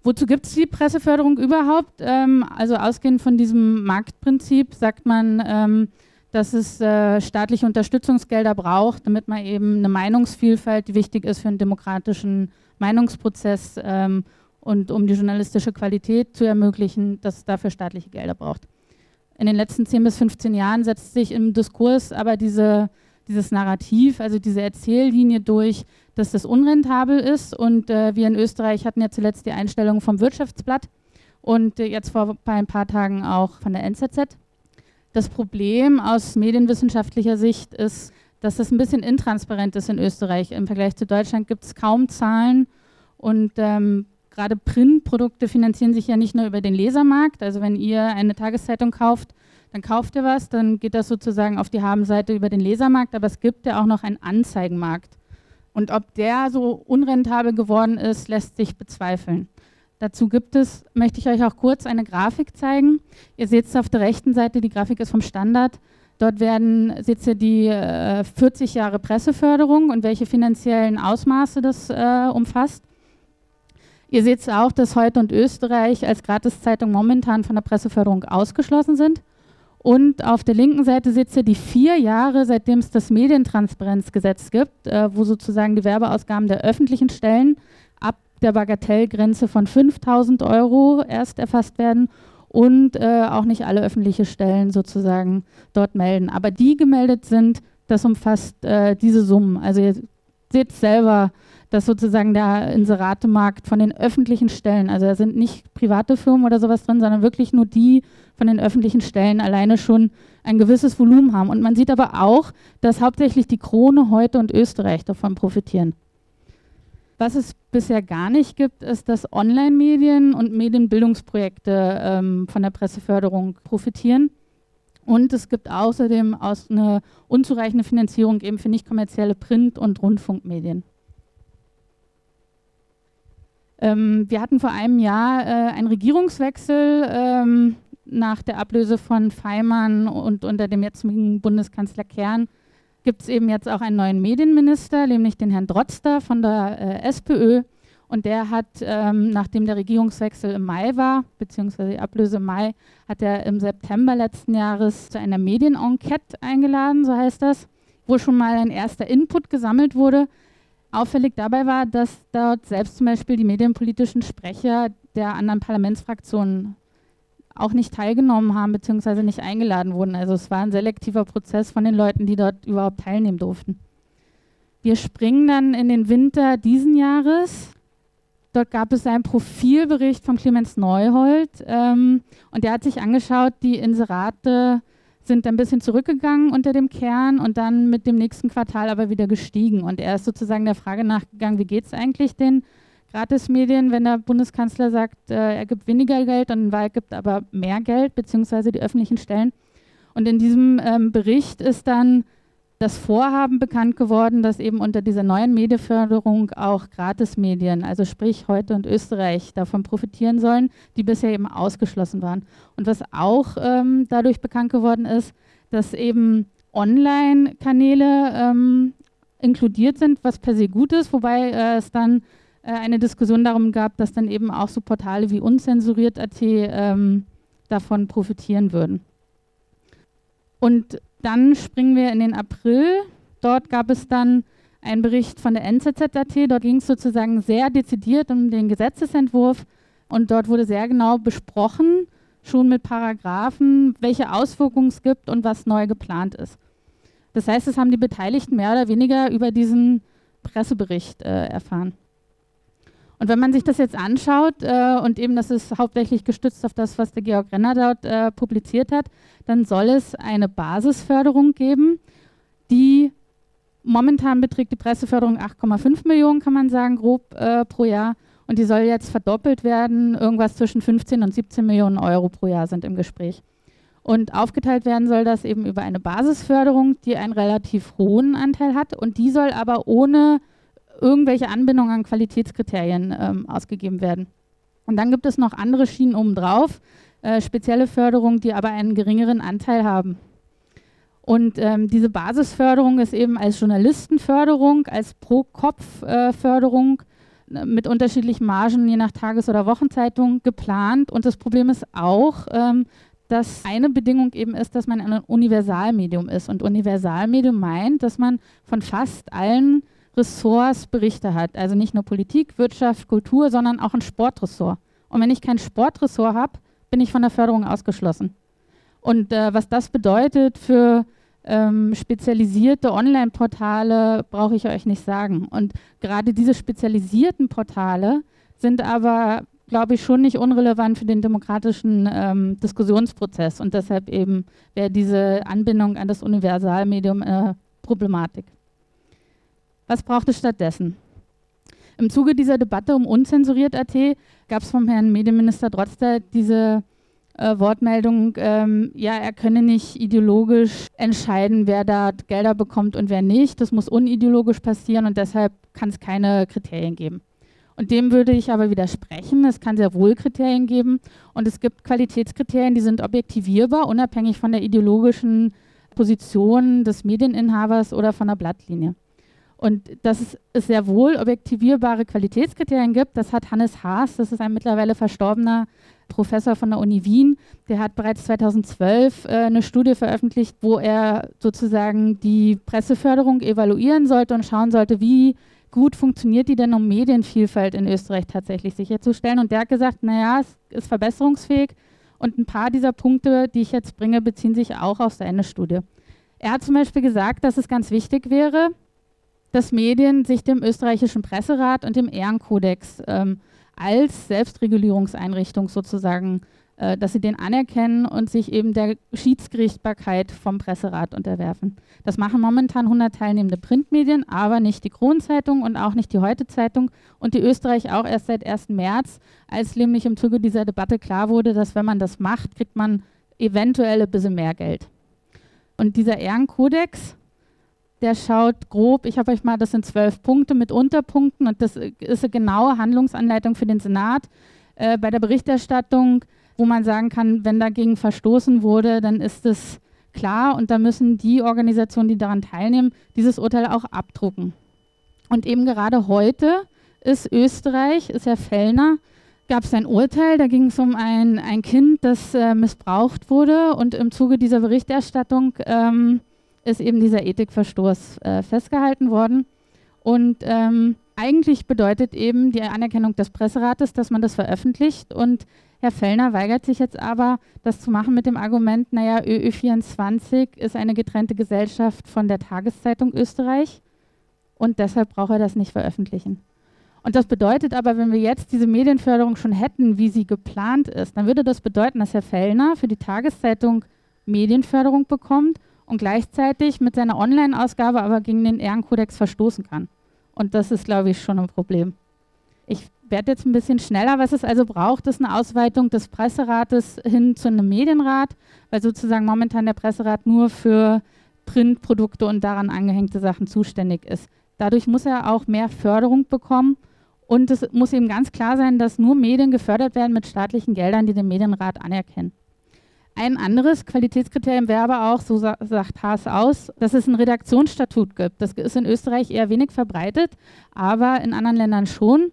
Wozu gibt es die Presseförderung überhaupt? Ähm, also ausgehend von diesem Marktprinzip sagt man, ähm, dass es äh, staatliche Unterstützungsgelder braucht, damit man eben eine Meinungsvielfalt, die wichtig ist für einen demokratischen Meinungsprozess ähm, und um die journalistische Qualität zu ermöglichen, dass es dafür staatliche Gelder braucht. In den letzten 10 bis 15 Jahren setzt sich im Diskurs aber diese, dieses Narrativ, also diese Erzähllinie durch, dass das unrentabel ist. Und äh, wir in Österreich hatten ja zuletzt die Einstellung vom Wirtschaftsblatt und äh, jetzt vor ein paar Tagen auch von der NZZ. Das Problem aus medienwissenschaftlicher Sicht ist, dass das ein bisschen intransparent ist in Österreich. Im Vergleich zu Deutschland gibt es kaum Zahlen und ähm, gerade Printprodukte finanzieren sich ja nicht nur über den Lesermarkt. Also wenn ihr eine Tageszeitung kauft, dann kauft ihr was, dann geht das sozusagen auf die Habenseite über den Lesermarkt, aber es gibt ja auch noch einen Anzeigenmarkt. Und ob der so unrentabel geworden ist, lässt sich bezweifeln. Dazu gibt es, möchte ich euch auch kurz eine Grafik zeigen. Ihr seht es auf der rechten Seite, die Grafik ist vom Standard. Dort werden, seht ihr die äh, 40 Jahre Presseförderung und welche finanziellen Ausmaße das äh, umfasst. Ihr seht auch, dass Heute und Österreich als Gratiszeitung momentan von der Presseförderung ausgeschlossen sind. Und auf der linken Seite seht ihr die vier Jahre, seitdem es das Medientransparenzgesetz gibt, äh, wo sozusagen die Werbeausgaben der öffentlichen Stellen der Bagatellgrenze von 5000 Euro erst erfasst werden und äh, auch nicht alle öffentliche Stellen sozusagen dort melden. Aber die gemeldet sind, das umfasst äh, diese Summen. Also ihr seht selber, dass sozusagen der Inseratemarkt von den öffentlichen Stellen, also da sind nicht private Firmen oder sowas drin, sondern wirklich nur die von den öffentlichen Stellen alleine schon ein gewisses Volumen haben. Und man sieht aber auch, dass hauptsächlich die Krone heute und Österreich davon profitieren. Was es bisher gar nicht gibt, ist, dass Online-Medien und Medienbildungsprojekte ähm, von der Presseförderung profitieren. Und es gibt außerdem aus eine unzureichende Finanzierung eben für nicht kommerzielle Print- und Rundfunkmedien. Ähm, wir hatten vor einem Jahr äh, einen Regierungswechsel. Ähm, nach der Ablöse von Feimann und unter dem jetzigen Bundeskanzler Kern gibt es eben jetzt auch einen neuen Medienminister, nämlich den Herrn Drotzter von der äh, SPÖ. Und der hat, ähm, nachdem der Regierungswechsel im Mai war, beziehungsweise die Ablöse im Mai, hat er im September letzten Jahres zu einer Medienenquete eingeladen, so heißt das, wo schon mal ein erster Input gesammelt wurde. Auffällig dabei war, dass dort selbst zum Beispiel die medienpolitischen Sprecher der anderen Parlamentsfraktionen auch nicht teilgenommen haben beziehungsweise nicht eingeladen wurden. Also es war ein selektiver Prozess von den Leuten, die dort überhaupt teilnehmen durften. Wir springen dann in den Winter diesen Jahres. Dort gab es einen Profilbericht von Clemens Neuhold ähm, und der hat sich angeschaut, die Inserate sind ein bisschen zurückgegangen unter dem Kern und dann mit dem nächsten Quartal aber wieder gestiegen. Und er ist sozusagen der Frage nachgegangen, wie geht es eigentlich den Gratismedien, wenn der Bundeskanzler sagt, äh, er gibt weniger Geld und Wahrheit gibt aber mehr Geld, beziehungsweise die öffentlichen Stellen. Und in diesem ähm, Bericht ist dann das Vorhaben bekannt geworden, dass eben unter dieser neuen Medienförderung auch Gratismedien, also sprich heute und Österreich, davon profitieren sollen, die bisher eben ausgeschlossen waren. Und was auch ähm, dadurch bekannt geworden ist, dass eben Online-Kanäle ähm, inkludiert sind, was per se gut ist, wobei äh, es dann äh, eine Diskussion darum gab, dass dann eben auch so Portale wie unzensuriert.at ähm, davon profitieren würden. Und dann springen wir in den April. Dort gab es dann einen Bericht von der NZZ.at. Dort ging es sozusagen sehr dezidiert um den Gesetzesentwurf und dort wurde sehr genau besprochen, schon mit Paragraphen, welche Auswirkungen es gibt und was neu geplant ist. Das heißt, es haben die Beteiligten mehr oder weniger über diesen Pressebericht äh, erfahren. Und wenn man sich das jetzt anschaut, äh, und eben das ist hauptsächlich gestützt auf das, was der Georg Renner dort äh, publiziert hat, dann soll es eine Basisförderung geben, die momentan beträgt die Presseförderung 8,5 Millionen, kann man sagen, grob äh, pro Jahr. Und die soll jetzt verdoppelt werden. Irgendwas zwischen 15 und 17 Millionen Euro pro Jahr sind im Gespräch. Und aufgeteilt werden soll das eben über eine Basisförderung, die einen relativ hohen Anteil hat. Und die soll aber ohne irgendwelche Anbindungen an Qualitätskriterien ähm, ausgegeben werden. Und dann gibt es noch andere Schienen obendrauf, äh, spezielle Förderungen, die aber einen geringeren Anteil haben. Und ähm, diese Basisförderung ist eben als Journalistenförderung, als Pro-Kopf-Förderung äh, mit unterschiedlichen Margen je nach Tages- oder Wochenzeitung geplant. Und das Problem ist auch, ähm, dass eine Bedingung eben ist, dass man ein Universalmedium ist. Und Universalmedium meint, dass man von fast allen Ressorts Berichte hat. Also nicht nur Politik, Wirtschaft, Kultur, sondern auch ein Sportressort. Und wenn ich kein Sportressort habe, bin ich von der Förderung ausgeschlossen. Und äh, was das bedeutet für ähm, spezialisierte Online-Portale, brauche ich euch nicht sagen. Und gerade diese spezialisierten Portale sind aber, glaube ich, schon nicht unrelevant für den demokratischen ähm, Diskussionsprozess. Und deshalb eben wäre diese Anbindung an das Universalmedium äh, Problematik. Was braucht es stattdessen? Im Zuge dieser Debatte um unzensuriert.at gab es vom Herrn Medienminister Drotzter diese äh, Wortmeldung, ähm, ja, er könne nicht ideologisch entscheiden, wer da Gelder bekommt und wer nicht. Das muss unideologisch passieren und deshalb kann es keine Kriterien geben. Und dem würde ich aber widersprechen. Es kann sehr wohl Kriterien geben und es gibt Qualitätskriterien, die sind objektivierbar, unabhängig von der ideologischen Position des Medieninhabers oder von der Blattlinie. Und dass es sehr wohl objektivierbare Qualitätskriterien gibt, das hat Hannes Haas, das ist ein mittlerweile verstorbener Professor von der Uni Wien, der hat bereits 2012 äh, eine Studie veröffentlicht, wo er sozusagen die Presseförderung evaluieren sollte und schauen sollte, wie gut funktioniert die denn, um Medienvielfalt in Österreich tatsächlich sicherzustellen. Und der hat gesagt, naja, es ist verbesserungsfähig und ein paar dieser Punkte, die ich jetzt bringe, beziehen sich auch auf seine Studie. Er hat zum Beispiel gesagt, dass es ganz wichtig wäre, dass Medien sich dem österreichischen Presserat und dem Ehrenkodex ähm, als Selbstregulierungseinrichtung sozusagen, äh, dass sie den anerkennen und sich eben der Schiedsgerichtbarkeit vom Presserat unterwerfen. Das machen momentan 100 teilnehmende Printmedien, aber nicht die Kronzeitung und auch nicht die Heute-Zeitung und die Österreich auch erst seit 1. März, als nämlich im Zuge dieser Debatte klar wurde, dass wenn man das macht, kriegt man eventuell ein bisschen mehr Geld. Und dieser Ehrenkodex, der schaut grob, ich habe euch mal, das sind zwölf Punkte mit Unterpunkten und das ist eine genaue Handlungsanleitung für den Senat. Äh, bei der Berichterstattung wo man sagen kann, wenn dagegen verstoßen wurde, dann ist es klar und da müssen die Organisationen, die daran teilnehmen, dieses Urteil auch abdrucken. Und eben gerade heute ist Österreich, ist Herr Fellner, gab es ein Urteil, da ging es um ein, ein Kind, das äh, missbraucht wurde und im Zuge dieser Berichterstattung ähm, ist eben dieser Ethikverstoß äh, festgehalten worden. Und ähm, eigentlich bedeutet eben die Anerkennung des Presserates, dass man das veröffentlicht und Herr Fellner weigert sich jetzt aber, das zu machen mit dem Argument, naja, ÖÖ24 ist eine getrennte Gesellschaft von der Tageszeitung Österreich und deshalb braucht er das nicht veröffentlichen. Und das bedeutet aber, wenn wir jetzt diese Medienförderung schon hätten, wie sie geplant ist, dann würde das bedeuten, dass Herr Fellner für die Tageszeitung Medienförderung bekommt und gleichzeitig mit seiner Online-Ausgabe aber gegen den Ehrenkodex verstoßen kann. Und das ist, glaube ich, schon ein Problem. Ich werde jetzt ein bisschen schneller. Was es also braucht, ist eine Ausweitung des Presserates hin zu einem Medienrat, weil sozusagen momentan der Presserat nur für Printprodukte und daran angehängte Sachen zuständig ist. Dadurch muss er auch mehr Förderung bekommen und es muss eben ganz klar sein, dass nur Medien gefördert werden mit staatlichen Geldern, die den Medienrat anerkennen. Ein anderes Qualitätskriterium wäre aber auch, so sa sagt Haas aus, dass es ein Redaktionsstatut gibt. Das ist in Österreich eher wenig verbreitet, aber in anderen Ländern schon.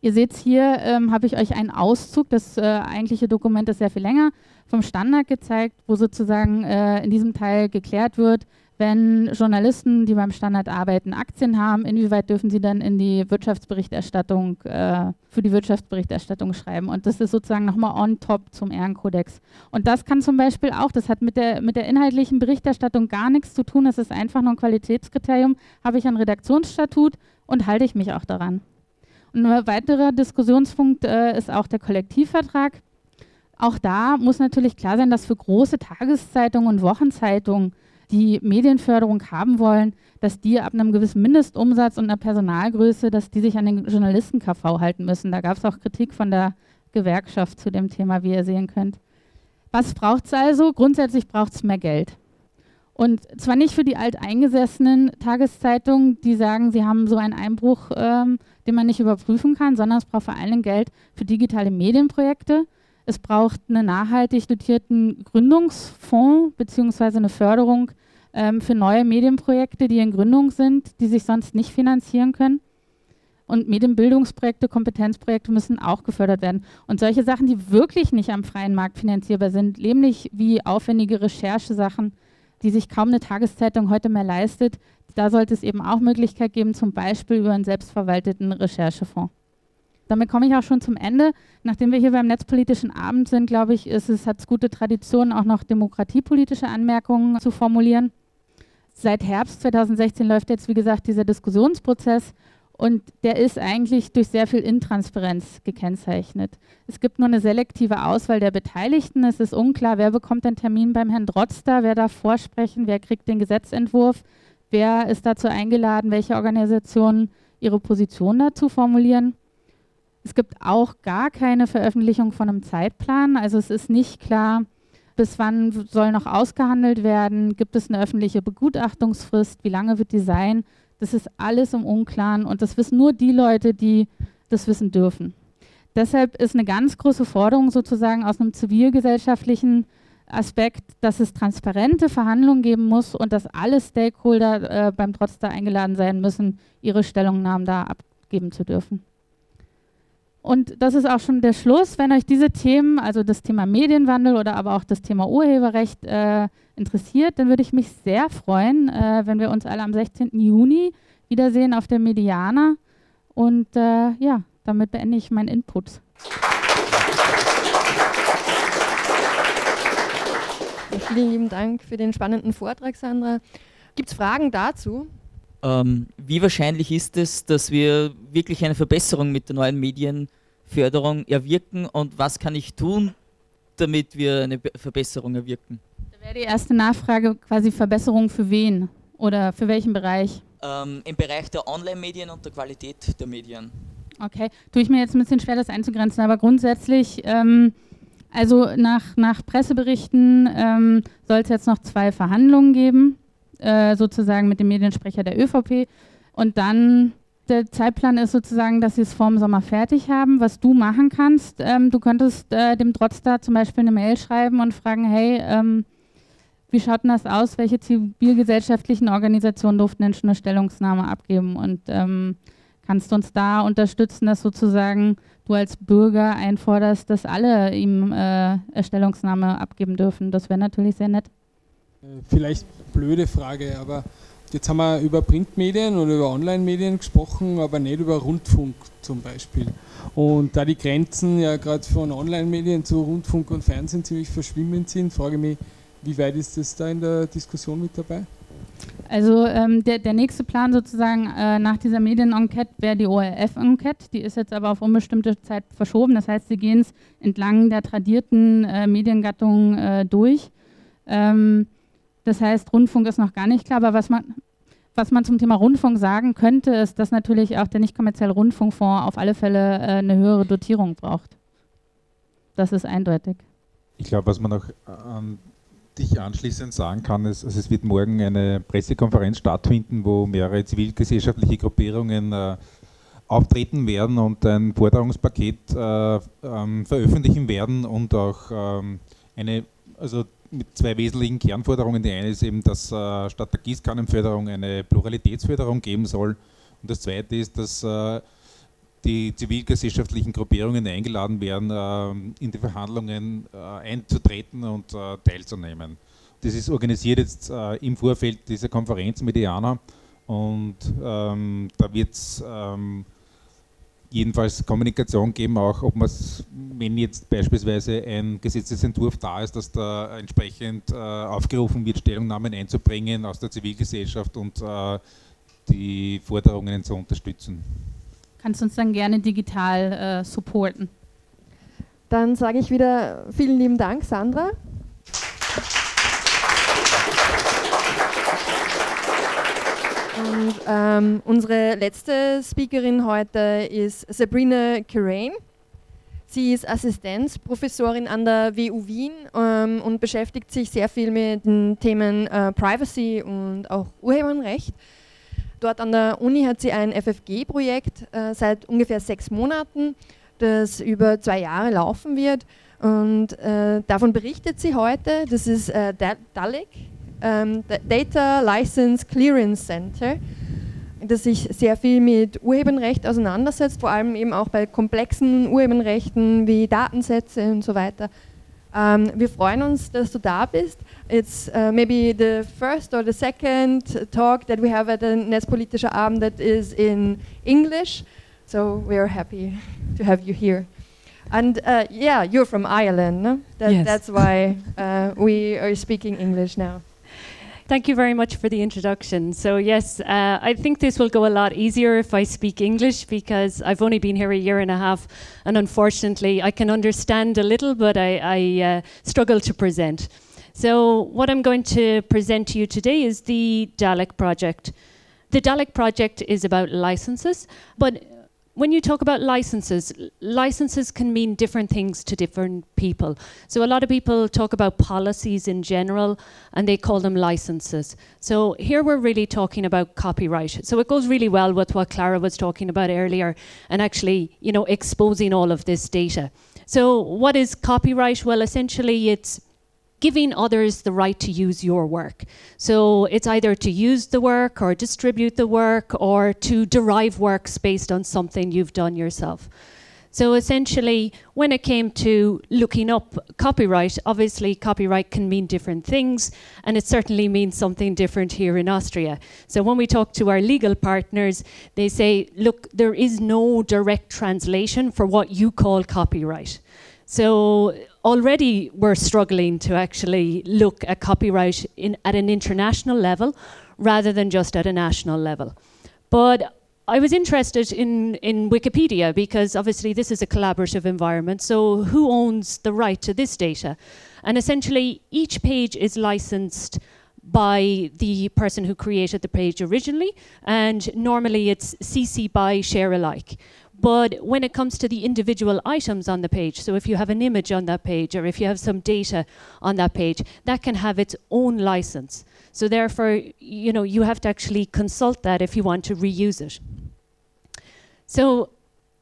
Ihr seht hier, ähm, habe ich euch einen Auszug, das äh, eigentliche Dokument ist sehr viel länger, vom Standard gezeigt, wo sozusagen äh, in diesem Teil geklärt wird, wenn Journalisten, die beim Standard arbeiten, Aktien haben, inwieweit dürfen sie dann in die Wirtschaftsberichterstattung, äh, für die Wirtschaftsberichterstattung schreiben. Und das ist sozusagen nochmal on top zum Ehrenkodex. Und das kann zum Beispiel auch, das hat mit der, mit der inhaltlichen Berichterstattung gar nichts zu tun, das ist einfach nur ein Qualitätskriterium. Habe ich ein Redaktionsstatut und halte ich mich auch daran. Ein weiterer Diskussionspunkt äh, ist auch der Kollektivvertrag. Auch da muss natürlich klar sein, dass für große Tageszeitungen und Wochenzeitungen, die Medienförderung haben wollen, dass die ab einem gewissen Mindestumsatz und einer Personalgröße, dass die sich an den Journalisten-KV halten müssen. Da gab es auch Kritik von der Gewerkschaft zu dem Thema, wie ihr sehen könnt. Was braucht es also? Grundsätzlich braucht es mehr Geld. Und zwar nicht für die alteingesessenen Tageszeitungen, die sagen, sie haben so einen Einbruch, ähm, den man nicht überprüfen kann, sondern es braucht vor allem Geld für digitale Medienprojekte. Es braucht einen nachhaltig dotierten Gründungsfonds beziehungsweise eine Förderung ähm, für neue Medienprojekte, die in Gründung sind, die sich sonst nicht finanzieren können. Und Medienbildungsprojekte, Kompetenzprojekte müssen auch gefördert werden. Und solche Sachen, die wirklich nicht am freien Markt finanzierbar sind, nämlich wie aufwendige Recherchesachen, die sich kaum eine Tageszeitung heute mehr leistet, da sollte es eben auch Möglichkeit geben, zum Beispiel über einen selbstverwalteten Recherchefonds. Damit komme ich auch schon zum Ende. Nachdem wir hier beim Netzpolitischen Abend sind, glaube ich, ist es, hat es gute Tradition, auch noch demokratiepolitische Anmerkungen zu formulieren. Seit Herbst 2016 läuft jetzt, wie gesagt, dieser Diskussionsprozess und der ist eigentlich durch sehr viel Intransparenz gekennzeichnet. Es gibt nur eine selektive Auswahl der Beteiligten. Es ist unklar, wer bekommt den Termin beim Herrn Drotzter, wer darf vorsprechen, wer kriegt den Gesetzentwurf, wer ist dazu eingeladen, welche Organisationen ihre Position dazu formulieren. Es gibt auch gar keine Veröffentlichung von einem Zeitplan. Also es ist nicht klar, bis wann soll noch ausgehandelt werden, gibt es eine öffentliche Begutachtungsfrist, wie lange wird die sein. Das ist alles im Unklaren und das wissen nur die Leute, die das wissen dürfen. Deshalb ist eine ganz große Forderung sozusagen aus einem zivilgesellschaftlichen Aspekt, dass es transparente Verhandlungen geben muss und dass alle Stakeholder äh, beim Trotzdem eingeladen sein müssen, ihre Stellungnahmen da abgeben zu dürfen. Und das ist auch schon der Schluss. Wenn euch diese Themen, also das Thema Medienwandel oder aber auch das Thema Urheberrecht äh, interessiert, dann würde ich mich sehr freuen, äh, wenn wir uns alle am 16. Juni wiedersehen auf der Mediana. Und äh, ja, damit beende ich meinen Input. Vielen lieben Dank für den spannenden Vortrag, Sandra. Gibt es Fragen dazu? Ähm, wie wahrscheinlich ist es, dass wir wirklich eine Verbesserung mit der neuen Medienförderung erwirken und was kann ich tun, damit wir eine Verbesserung erwirken? Da wäre die erste Nachfrage quasi Verbesserung für wen oder für welchen Bereich? Ähm, Im Bereich der Online-Medien und der Qualität der Medien. Okay, tue ich mir jetzt ein bisschen schwer, das einzugrenzen, aber grundsätzlich, ähm, also nach, nach Presseberichten ähm, soll es jetzt noch zwei Verhandlungen geben äh, sozusagen mit dem Mediensprecher der ÖVP. Und dann der Zeitplan ist sozusagen, dass sie es vorm Sommer fertig haben. Was du machen kannst, ähm, du könntest äh, dem Trotzstar zum Beispiel eine Mail schreiben und fragen, hey, ähm, wie schaut denn das aus? Welche zivilgesellschaftlichen Organisationen durften denn schon eine Stellungnahme abgeben? Und ähm, kannst du uns da unterstützen, dass sozusagen du als Bürger einforderst, dass alle ihm äh, Stellungnahme abgeben dürfen? Das wäre natürlich sehr nett. Vielleicht blöde Frage, aber jetzt haben wir über Printmedien oder über Online-Medien gesprochen, aber nicht über Rundfunk zum Beispiel. Und da die Grenzen ja gerade von Online-Medien zu Rundfunk und Fernsehen ziemlich verschwimmend sind, frage ich mich, wie weit ist das da in der Diskussion mit dabei? Also ähm, der, der nächste Plan sozusagen äh, nach dieser Medien-Enquete wäre die ORF-Enquete. Die ist jetzt aber auf unbestimmte Zeit verschoben. Das heißt, sie gehen es entlang der tradierten äh, Mediengattungen äh, durch. Ähm, das heißt, Rundfunk ist noch gar nicht klar. Aber was man, was man zum Thema Rundfunk sagen könnte, ist, dass natürlich auch der nicht kommerzielle Rundfunkfonds auf alle Fälle äh, eine höhere Dotierung braucht. Das ist eindeutig. Ich glaube, was man auch an dich anschließend sagen kann, ist, also es wird morgen eine Pressekonferenz stattfinden, wo mehrere zivilgesellschaftliche Gruppierungen äh, auftreten werden und ein Forderungspaket äh, ähm, veröffentlichen werden und auch ähm, eine, also mit zwei wesentlichen Kernforderungen. Die eine ist eben, dass äh, statt der Gießkannenförderung eine Pluralitätsförderung geben soll. Und das zweite ist, dass äh, die zivilgesellschaftlichen Gruppierungen eingeladen werden, ähm, in die Verhandlungen äh, einzutreten und äh, teilzunehmen. Das ist organisiert jetzt äh, im Vorfeld dieser Konferenz mit IANA und ähm, da wird es ähm, jedenfalls Kommunikation geben, auch ob man es, wenn jetzt beispielsweise ein Gesetzesentwurf da ist, dass da entsprechend äh, aufgerufen wird, Stellungnahmen einzubringen aus der Zivilgesellschaft und äh, die Forderungen zu unterstützen kannst du uns dann gerne digital äh, supporten. Dann sage ich wieder vielen lieben Dank, Sandra. Und ähm, unsere letzte Speakerin heute ist Sabrina Kirain. Sie ist Assistenzprofessorin an der WU Wien ähm, und beschäftigt sich sehr viel mit den Themen äh, Privacy und auch Urheberrecht. Dort an der Uni hat sie ein FFG-Projekt äh, seit ungefähr sechs Monaten, das über zwei Jahre laufen wird. Und äh, davon berichtet sie heute. Das ist äh, DALIC, ähm, Data License Clearance Center, das sich sehr viel mit Urheberrecht auseinandersetzt, vor allem eben auch bei komplexen Urheberrechten wie Datensätze und so weiter. Ähm, wir freuen uns, dass du da bist. It's uh, maybe the first or the second talk that we have at the Netzpolitischer Abend that is in English. So we are happy to have you here. And uh, yeah, you're from Ireland, no? That, yes. That's why uh, we are speaking English now. Thank you very much for the introduction. So, yes, uh, I think this will go a lot easier if I speak English because I've only been here a year and a half, and unfortunately, I can understand a little, but I, I uh, struggle to present. So, what I'm going to present to you today is the Dalek project. The Dalek project is about licenses, but when you talk about licenses, licenses can mean different things to different people. So a lot of people talk about policies in general and they call them licenses. So here we're really talking about copyright. So it goes really well with what Clara was talking about earlier and actually, you know, exposing all of this data. So what is copyright? Well, essentially it's giving others the right to use your work. So it's either to use the work or distribute the work or to derive works based on something you've done yourself. So essentially, when it came to looking up copyright, obviously copyright can mean different things, and it certainly means something different here in Austria. So when we talk to our legal partners, they say, look, there is no direct translation for what you call copyright. So already we're struggling to actually look at copyright in, at an international level rather than just at a national level. But I was interested in, in Wikipedia because obviously this is a collaborative environment. So, who owns the right to this data? And essentially, each page is licensed by the person who created the page originally, and normally it's CC by share alike. But when it comes to the individual items on the page, so if you have an image on that page or if you have some data on that page, that can have its own license. So therefore, you know, you have to actually consult that if you want to reuse it. So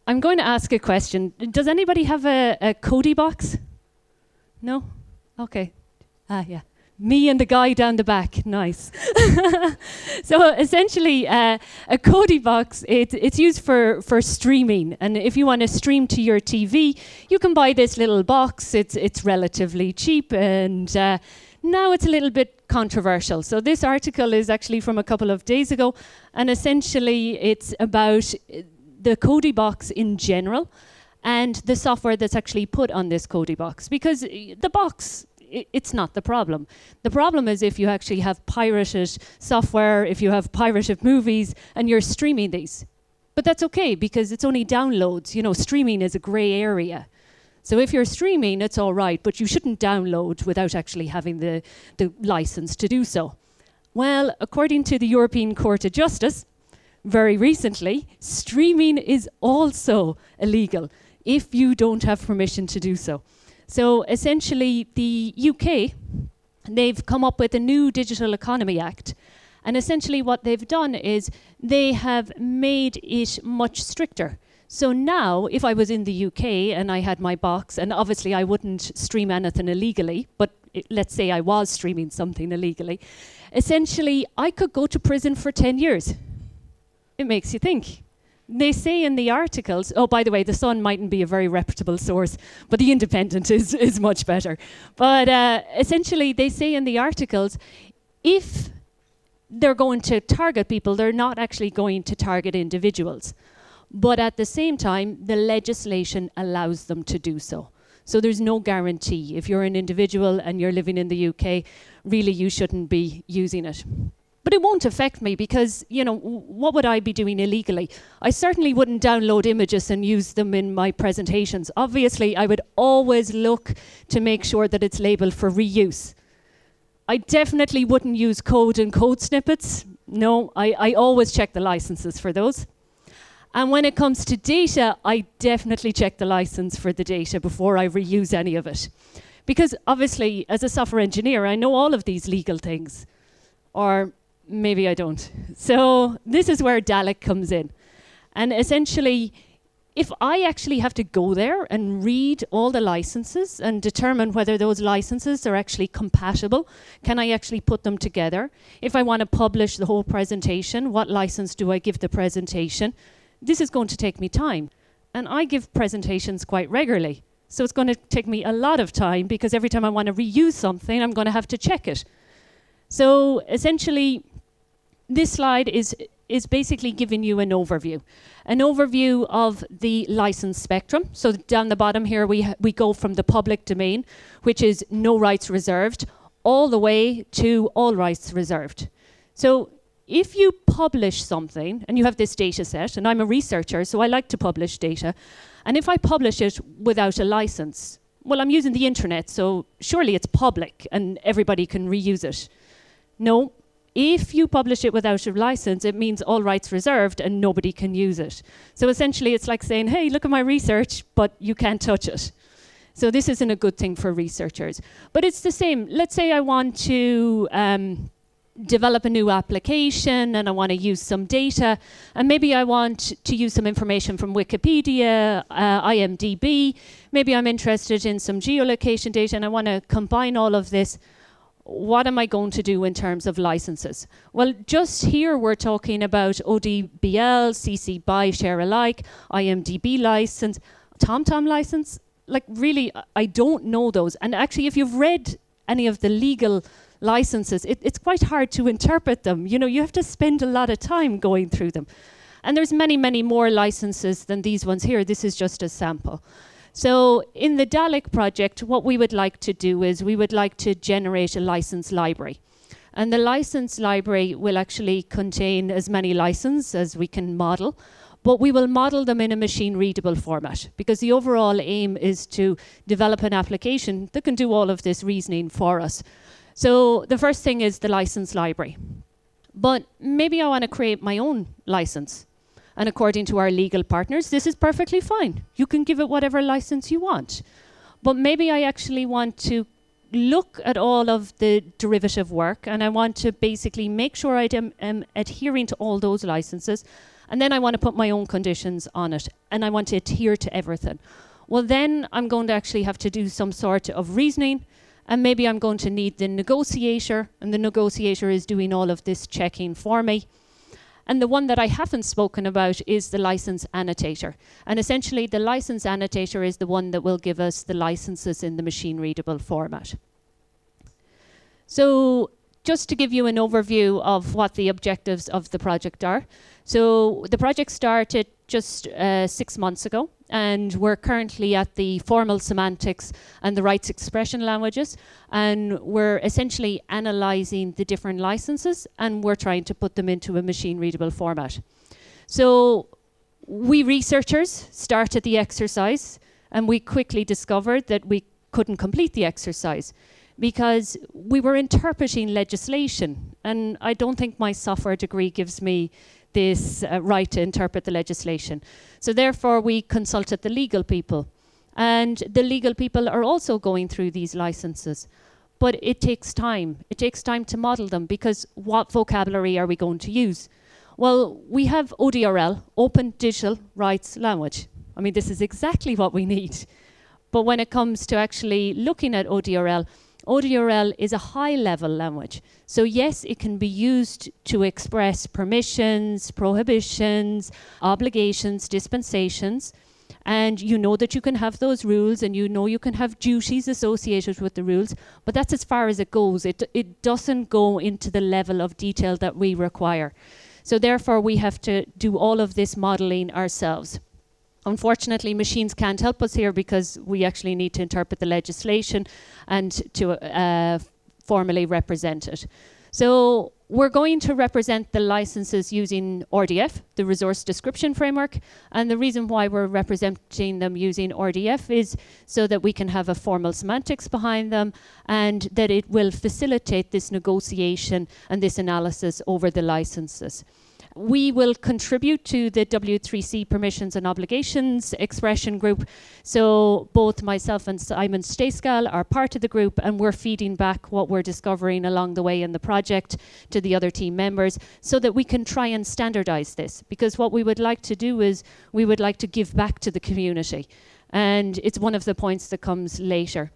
I'm going to ask a question. Does anybody have a, a Cody box? No? Okay. Ah, yeah. Me and the guy down the back. Nice. so essentially, uh, a Kodi box, it, it's used for, for streaming. And if you want to stream to your TV, you can buy this little box. It's, it's relatively cheap. And uh, now it's a little bit controversial. So this article is actually from a couple of days ago. And essentially, it's about the Kodi box in general and the software that's actually put on this Kodi box. Because the box it's not the problem. The problem is if you actually have pirated software, if you have pirated movies, and you're streaming these. But that's okay because it's only downloads. You know, streaming is a grey area. So if you're streaming, it's all right, but you shouldn't download without actually having the, the license to do so. Well, according to the European Court of Justice, very recently, streaming is also illegal if you don't have permission to do so. So essentially, the UK, they've come up with a new Digital Economy Act. And essentially, what they've done is they have made it much stricter. So now, if I was in the UK and I had my box, and obviously I wouldn't stream anything illegally, but it, let's say I was streaming something illegally, essentially I could go to prison for 10 years. It makes you think they say in the articles, oh, by the way, the Sun mightn't be a very reputable source, but the Independent is, is much better. But uh, essentially, they say in the articles, if they're going to target people, they're not actually going to target individuals. But at the same time, the legislation allows them to do so. So there's no guarantee. If you're an individual and you're living in the UK, really you shouldn't be using it. But it won't affect me because, you know, what would I be doing illegally? I certainly wouldn't download images and use them in my presentations. Obviously, I would always look to make sure that it's labeled for reuse. I definitely wouldn't use code and code snippets. No, I, I always check the licenses for those. And when it comes to data, I definitely check the license for the data before I reuse any of it. Because obviously, as a software engineer, I know all of these legal things. Or maybe I don't. So this is where Dalek comes in. And essentially, if I actually have to go there and read all the licenses and determine whether those licenses are actually compatible, can I actually put them together? If I want to publish the whole presentation, what license do I give the presentation? This is going to take me time. And I give presentations quite regularly. So it's going to take me a lot of time because every time I want to reuse something, I'm going to have to check it. So essentially, this slide is is basically giving you an overview, an overview of the license spectrum. So down the bottom here, we we go from the public domain, which is no rights reserved, all the way to all rights reserved. So if you publish something and you have this data set, and I'm a researcher, so I like to publish data, and if I publish it without a license, well, I'm using the internet, so surely it's public and everybody can reuse it. No, if you publish it without a license, it means all rights reserved and nobody can use it. So essentially, it's like saying, hey, look at my research, but you can't touch it. So this isn't a good thing for researchers. But it's the same. Let's say I want to um, develop a new application and I want to use some data, and maybe I want to use some information from Wikipedia, uh, IMDb. Maybe I'm interested in some geolocation data and I want to combine all of this what am I going to do in terms of licenses? Well, just here we're talking about ODBL, CC BY, share alike, IMDB license, TomTom license. Like, really, I don't know those. And actually, if you've read any of the legal licenses, it, it's quite hard to interpret them. You know, you have to spend a lot of time going through them. And there's many, many more licenses than these ones here. This is just a sample. So in the Dalek project, what we would like to do is we would like to generate a license library. And the license library will actually contain as many licenses as we can model, but we will model them in a machine readable format because the overall aim is to develop an application that can do all of this reasoning for us. So the first thing is the license library. But maybe I want to create my own license. And according to our legal partners, this is perfectly fine. You can give it whatever license you want. But maybe I actually want to look at all of the derivative work and I want to basically make sure I am, am adhering to all those licenses. And then I want to put my own conditions on it and I want to adhere to everything. Well, then I'm going to actually have to do some sort of reasoning and maybe I'm going to need the negotiator, and the negotiator is doing all of this checking for me. And the one that I haven't spoken about is the license annotator. And essentially, the license annotator is the one that will give us the licenses in the machine readable format. So, just to give you an overview of what the objectives of the project are. So, the project started just uh, six months ago, and we're currently at the formal semantics and the rights expression languages, and we're essentially analyzing the different licenses and we're trying to put them into a machine readable format. So, we researchers started the exercise, and we quickly discovered that we couldn't complete the exercise because we were interpreting legislation, and I don't think my software degree gives me this uh, right to interpret the legislation. So therefore, we consulted the legal people. And the legal people are also going through these licenses. But it takes time. It takes time to model them because what vocabulary are we going to use? Well, we have ODRL, Open Digital Rights Language. I mean, this is exactly what we need. But when it comes to actually looking at ODRL, ODRL is a high level language. So, yes, it can be used to express permissions, prohibitions, obligations, dispensations. And you know that you can have those rules and you know you can have duties associated with the rules, but that's as far as it goes. It, it doesn't go into the level of detail that we require. So, therefore, we have to do all of this modeling ourselves. Unfortunately, machines can't help us here because we actually need to interpret the legislation and to uh, formally represent it. So we're going to represent the licenses using RDF, the Resource Description Framework. And the reason why we're representing them using RDF is so that we can have a formal semantics behind them and that it will facilitate this negotiation and this analysis over the licenses. We will contribute to the W3C permissions and obligations expression group. So both myself and Simon Stayskal are part of the group, and we're feeding back what we're discovering along the way in the project to the other team members so that we can try and standardize this. Because what we would like to do is we would like to give back to the community. And it's one of the points that comes later.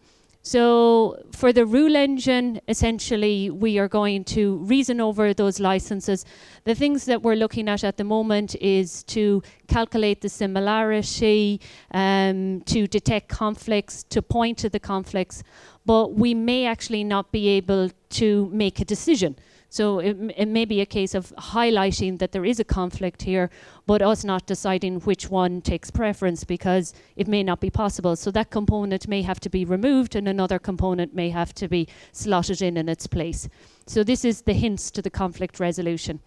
So for the rule engine, essentially, we are going to reason over those licenses. The things that we're looking at at the moment is to calculate the similarity, um, to detect conflicts, to point to the conflicts, but we may actually not be able to make a decision. So it, it may be a case of highlighting that there is a conflict here, but us not deciding which one takes preference because it may not be possible. So that component may have to be removed and another component may have to be slotted in in its place. So this is the hints to the conflict resolution.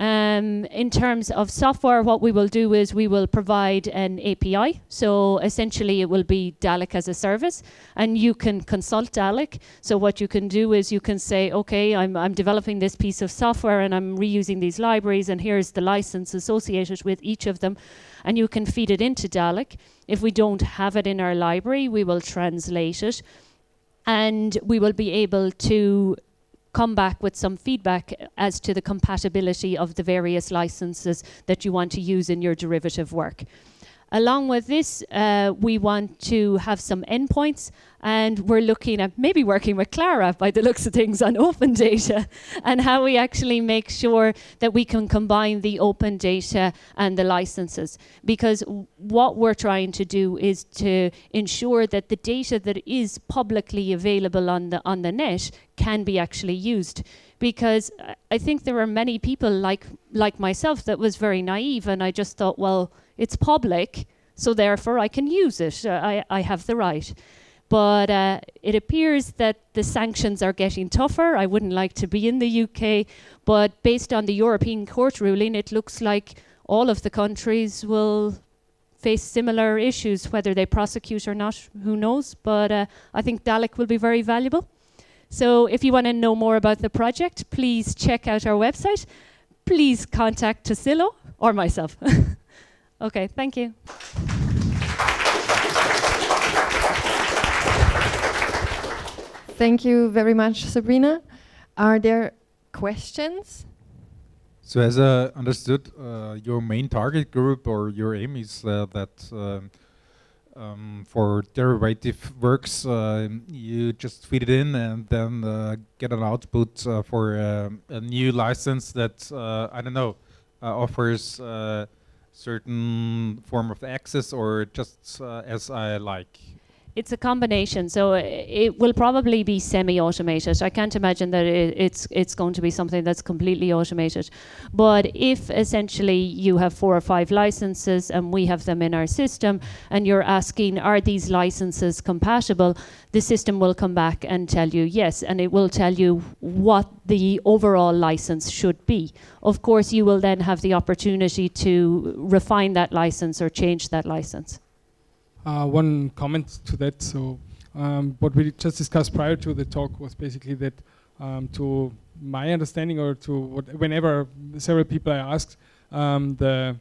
Um, in terms of software, what we will do is we will provide an API. So essentially, it will be Dalek as a service, and you can consult Dalek. So what you can do is you can say, okay, I'm, I'm developing this piece of software and I'm reusing these libraries, and here's the license associated with each of them, and you can feed it into Dalek. If we don't have it in our library, we will translate it and we will be able to come back with some feedback as to the compatibility of the various licenses that you want to use in your derivative work. Along with this, uh, we want to have some endpoints, and we're looking at maybe working with Clara by the looks of things on open data and how we actually make sure that we can combine the open data and the licenses. Because what we're trying to do is to ensure that the data that is publicly available on the on the net can be actually used because I think there are many people like like myself that was very naive and I just thought well it's public, so therefore I can use it. Uh, I, I have the right. But uh, it appears that the sanctions are getting tougher. I wouldn't like to be in the UK, but based on the European Court ruling, it looks like all of the countries will face similar issues, whether they prosecute or not, who knows. But uh, I think Dalek will be very valuable. So if you want to know more about the project, please check out our website. Please contact Tassilo or myself. Okay, thank you. Thank you very much, Sabrina. Are there questions? So, as I understood, uh, your main target group or your aim is uh, that um, um, for derivative works, uh, you just feed it in and then uh, get an output uh, for um, a new license that, uh, I don't know, offers certain form of access or just uh, as I like. It's a combination. So uh, it will probably be semi-automated. I can't imagine that it's it's going to be something that's completely automated. But if essentially you have four or five licenses and we have them in our system, and you're asking, are these licenses compatible? The system will come back and tell you yes, and it will tell you what the overall license should be. Of course, you will then have the opportunity to refine that license or change that license. Uh, one comment to that. So, um, what we just discussed prior to the talk was basically that, um, to my understanding, or to whenever several people I asked, um, the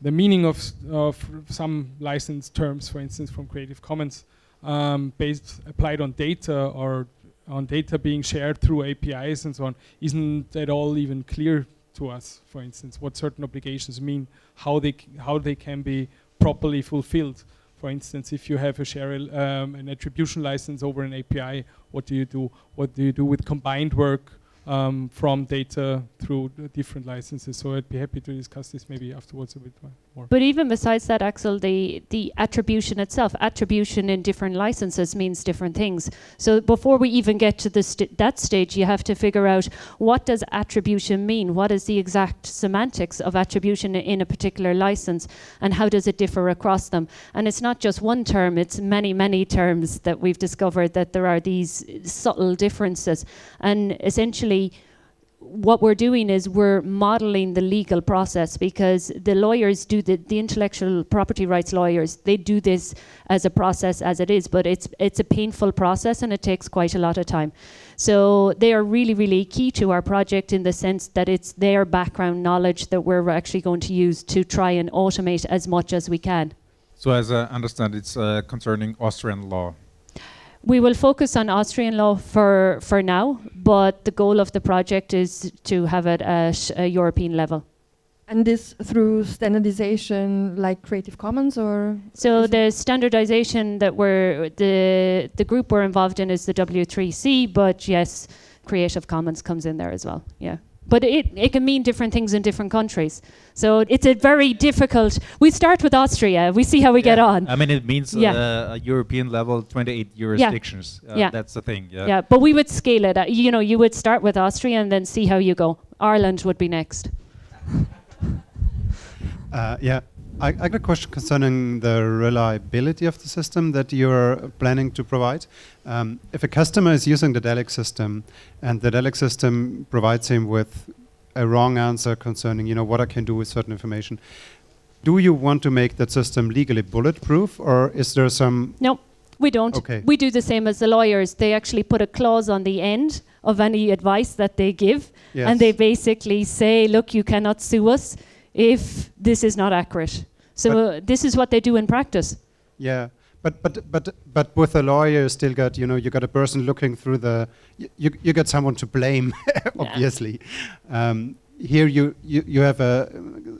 the meaning of of some license terms, for instance, from Creative Commons, um, based applied on data or on data being shared through APIs and so on, isn't at all even clear to us. For instance, what certain obligations mean, how they how they can be properly fulfilled. For instance, if you have a share um, an attribution license over an API, what do you do? What do you do with combined work um, from data through different licenses. So I'd be happy to discuss this maybe afterwards a bit more. But even besides that, Axel, the, the attribution itself, attribution in different licenses means different things. So before we even get to st that stage, you have to figure out what does attribution mean? What is the exact semantics of attribution in a particular license? And how does it differ across them? And it's not just one term, it's many, many terms that we've discovered that there are these subtle differences. And essentially, what we're doing is we're modeling the legal process because the lawyers do the, the intellectual property rights lawyers they do this as a process as it is but it's it's a painful process and it takes quite a lot of time. So they are really really key to our project in the sense that it's their background knowledge that we're actually going to use to try and automate as much as we can. So as i understand it's uh, concerning austrian law we will focus on Austrian law for, for now, but the goal of the project is to have it at a European level. And this through standardization like Creative Commons or? So the standardization that we're, the, the group we're involved in is the W3C, but yes, Creative Commons comes in there as well, yeah but it, it can mean different things in different countries. So it's a very difficult. We start with Austria. We see how we yeah. get on. I mean, it means yeah. uh, a European level, 28 jurisdictions. Yeah. Uh, yeah. that's the thing. Yeah. yeah, but we would scale it. Uh, you know, you would start with Austria and then see how you go. Ireland would be next. Uh, yeah, I, I got a question concerning the reliability of the system that you're planning to provide. Um, if a customer is using the Dalek system and the Dalek system provides him with a wrong answer concerning, you know, what I can do with certain information, do you want to make that system legally bulletproof, or is there some? No, we don't. Okay. We do the same as the lawyers. They actually put a clause on the end of any advice that they give, yes. and they basically say, "Look, you cannot sue us." If this is not accurate. So uh, this is what they do in practice. Yeah, but but but but with a lawyer, you still got you know you got a person looking through the you you got someone to blame, obviously. Um, here you, you you have a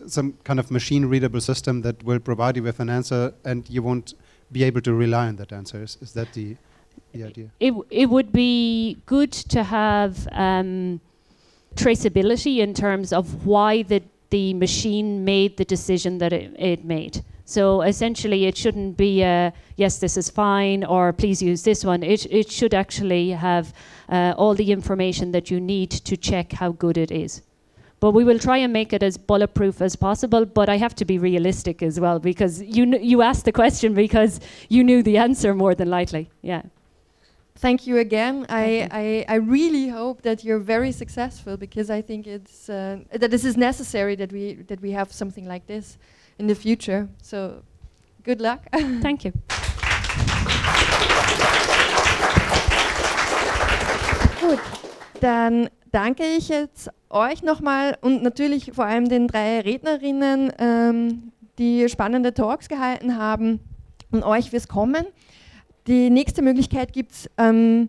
some kind of machine readable system that will provide you with an answer, and you won't be able to rely on that answer. Is, is that the the idea? It it would be good to have um, traceability in terms of why the the machine made the decision that it, it made. So essentially, it shouldn't be a, yes, this is fine, or please use this one. It, it should actually have uh, all the information that you need to check how good it is. But we will try and make it as bulletproof as possible. But I have to be realistic as well because you you asked the question because you knew the answer more than likely. Yeah thank you again. I, I, I, really hope that you're very successful because I think it's uh, that this is necessary that we that we have something like this in the future. So, good luck. thank you. Gut, dann danke ich jetzt euch nochmal und natürlich vor allem den drei Rednerinnen, ähm, die spannende Talks gehalten haben und euch fürs Kommen. Die nächste Möglichkeit gibt es ähm,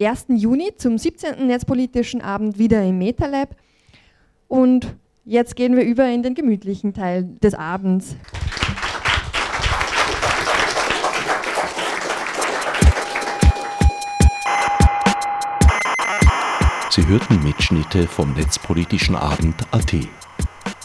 1. Juni zum 17. Netzpolitischen Abend wieder im MetaLab. Und jetzt gehen wir über in den gemütlichen Teil des Abends. Sie hörten Mitschnitte vom Netzpolitischen Abend AT.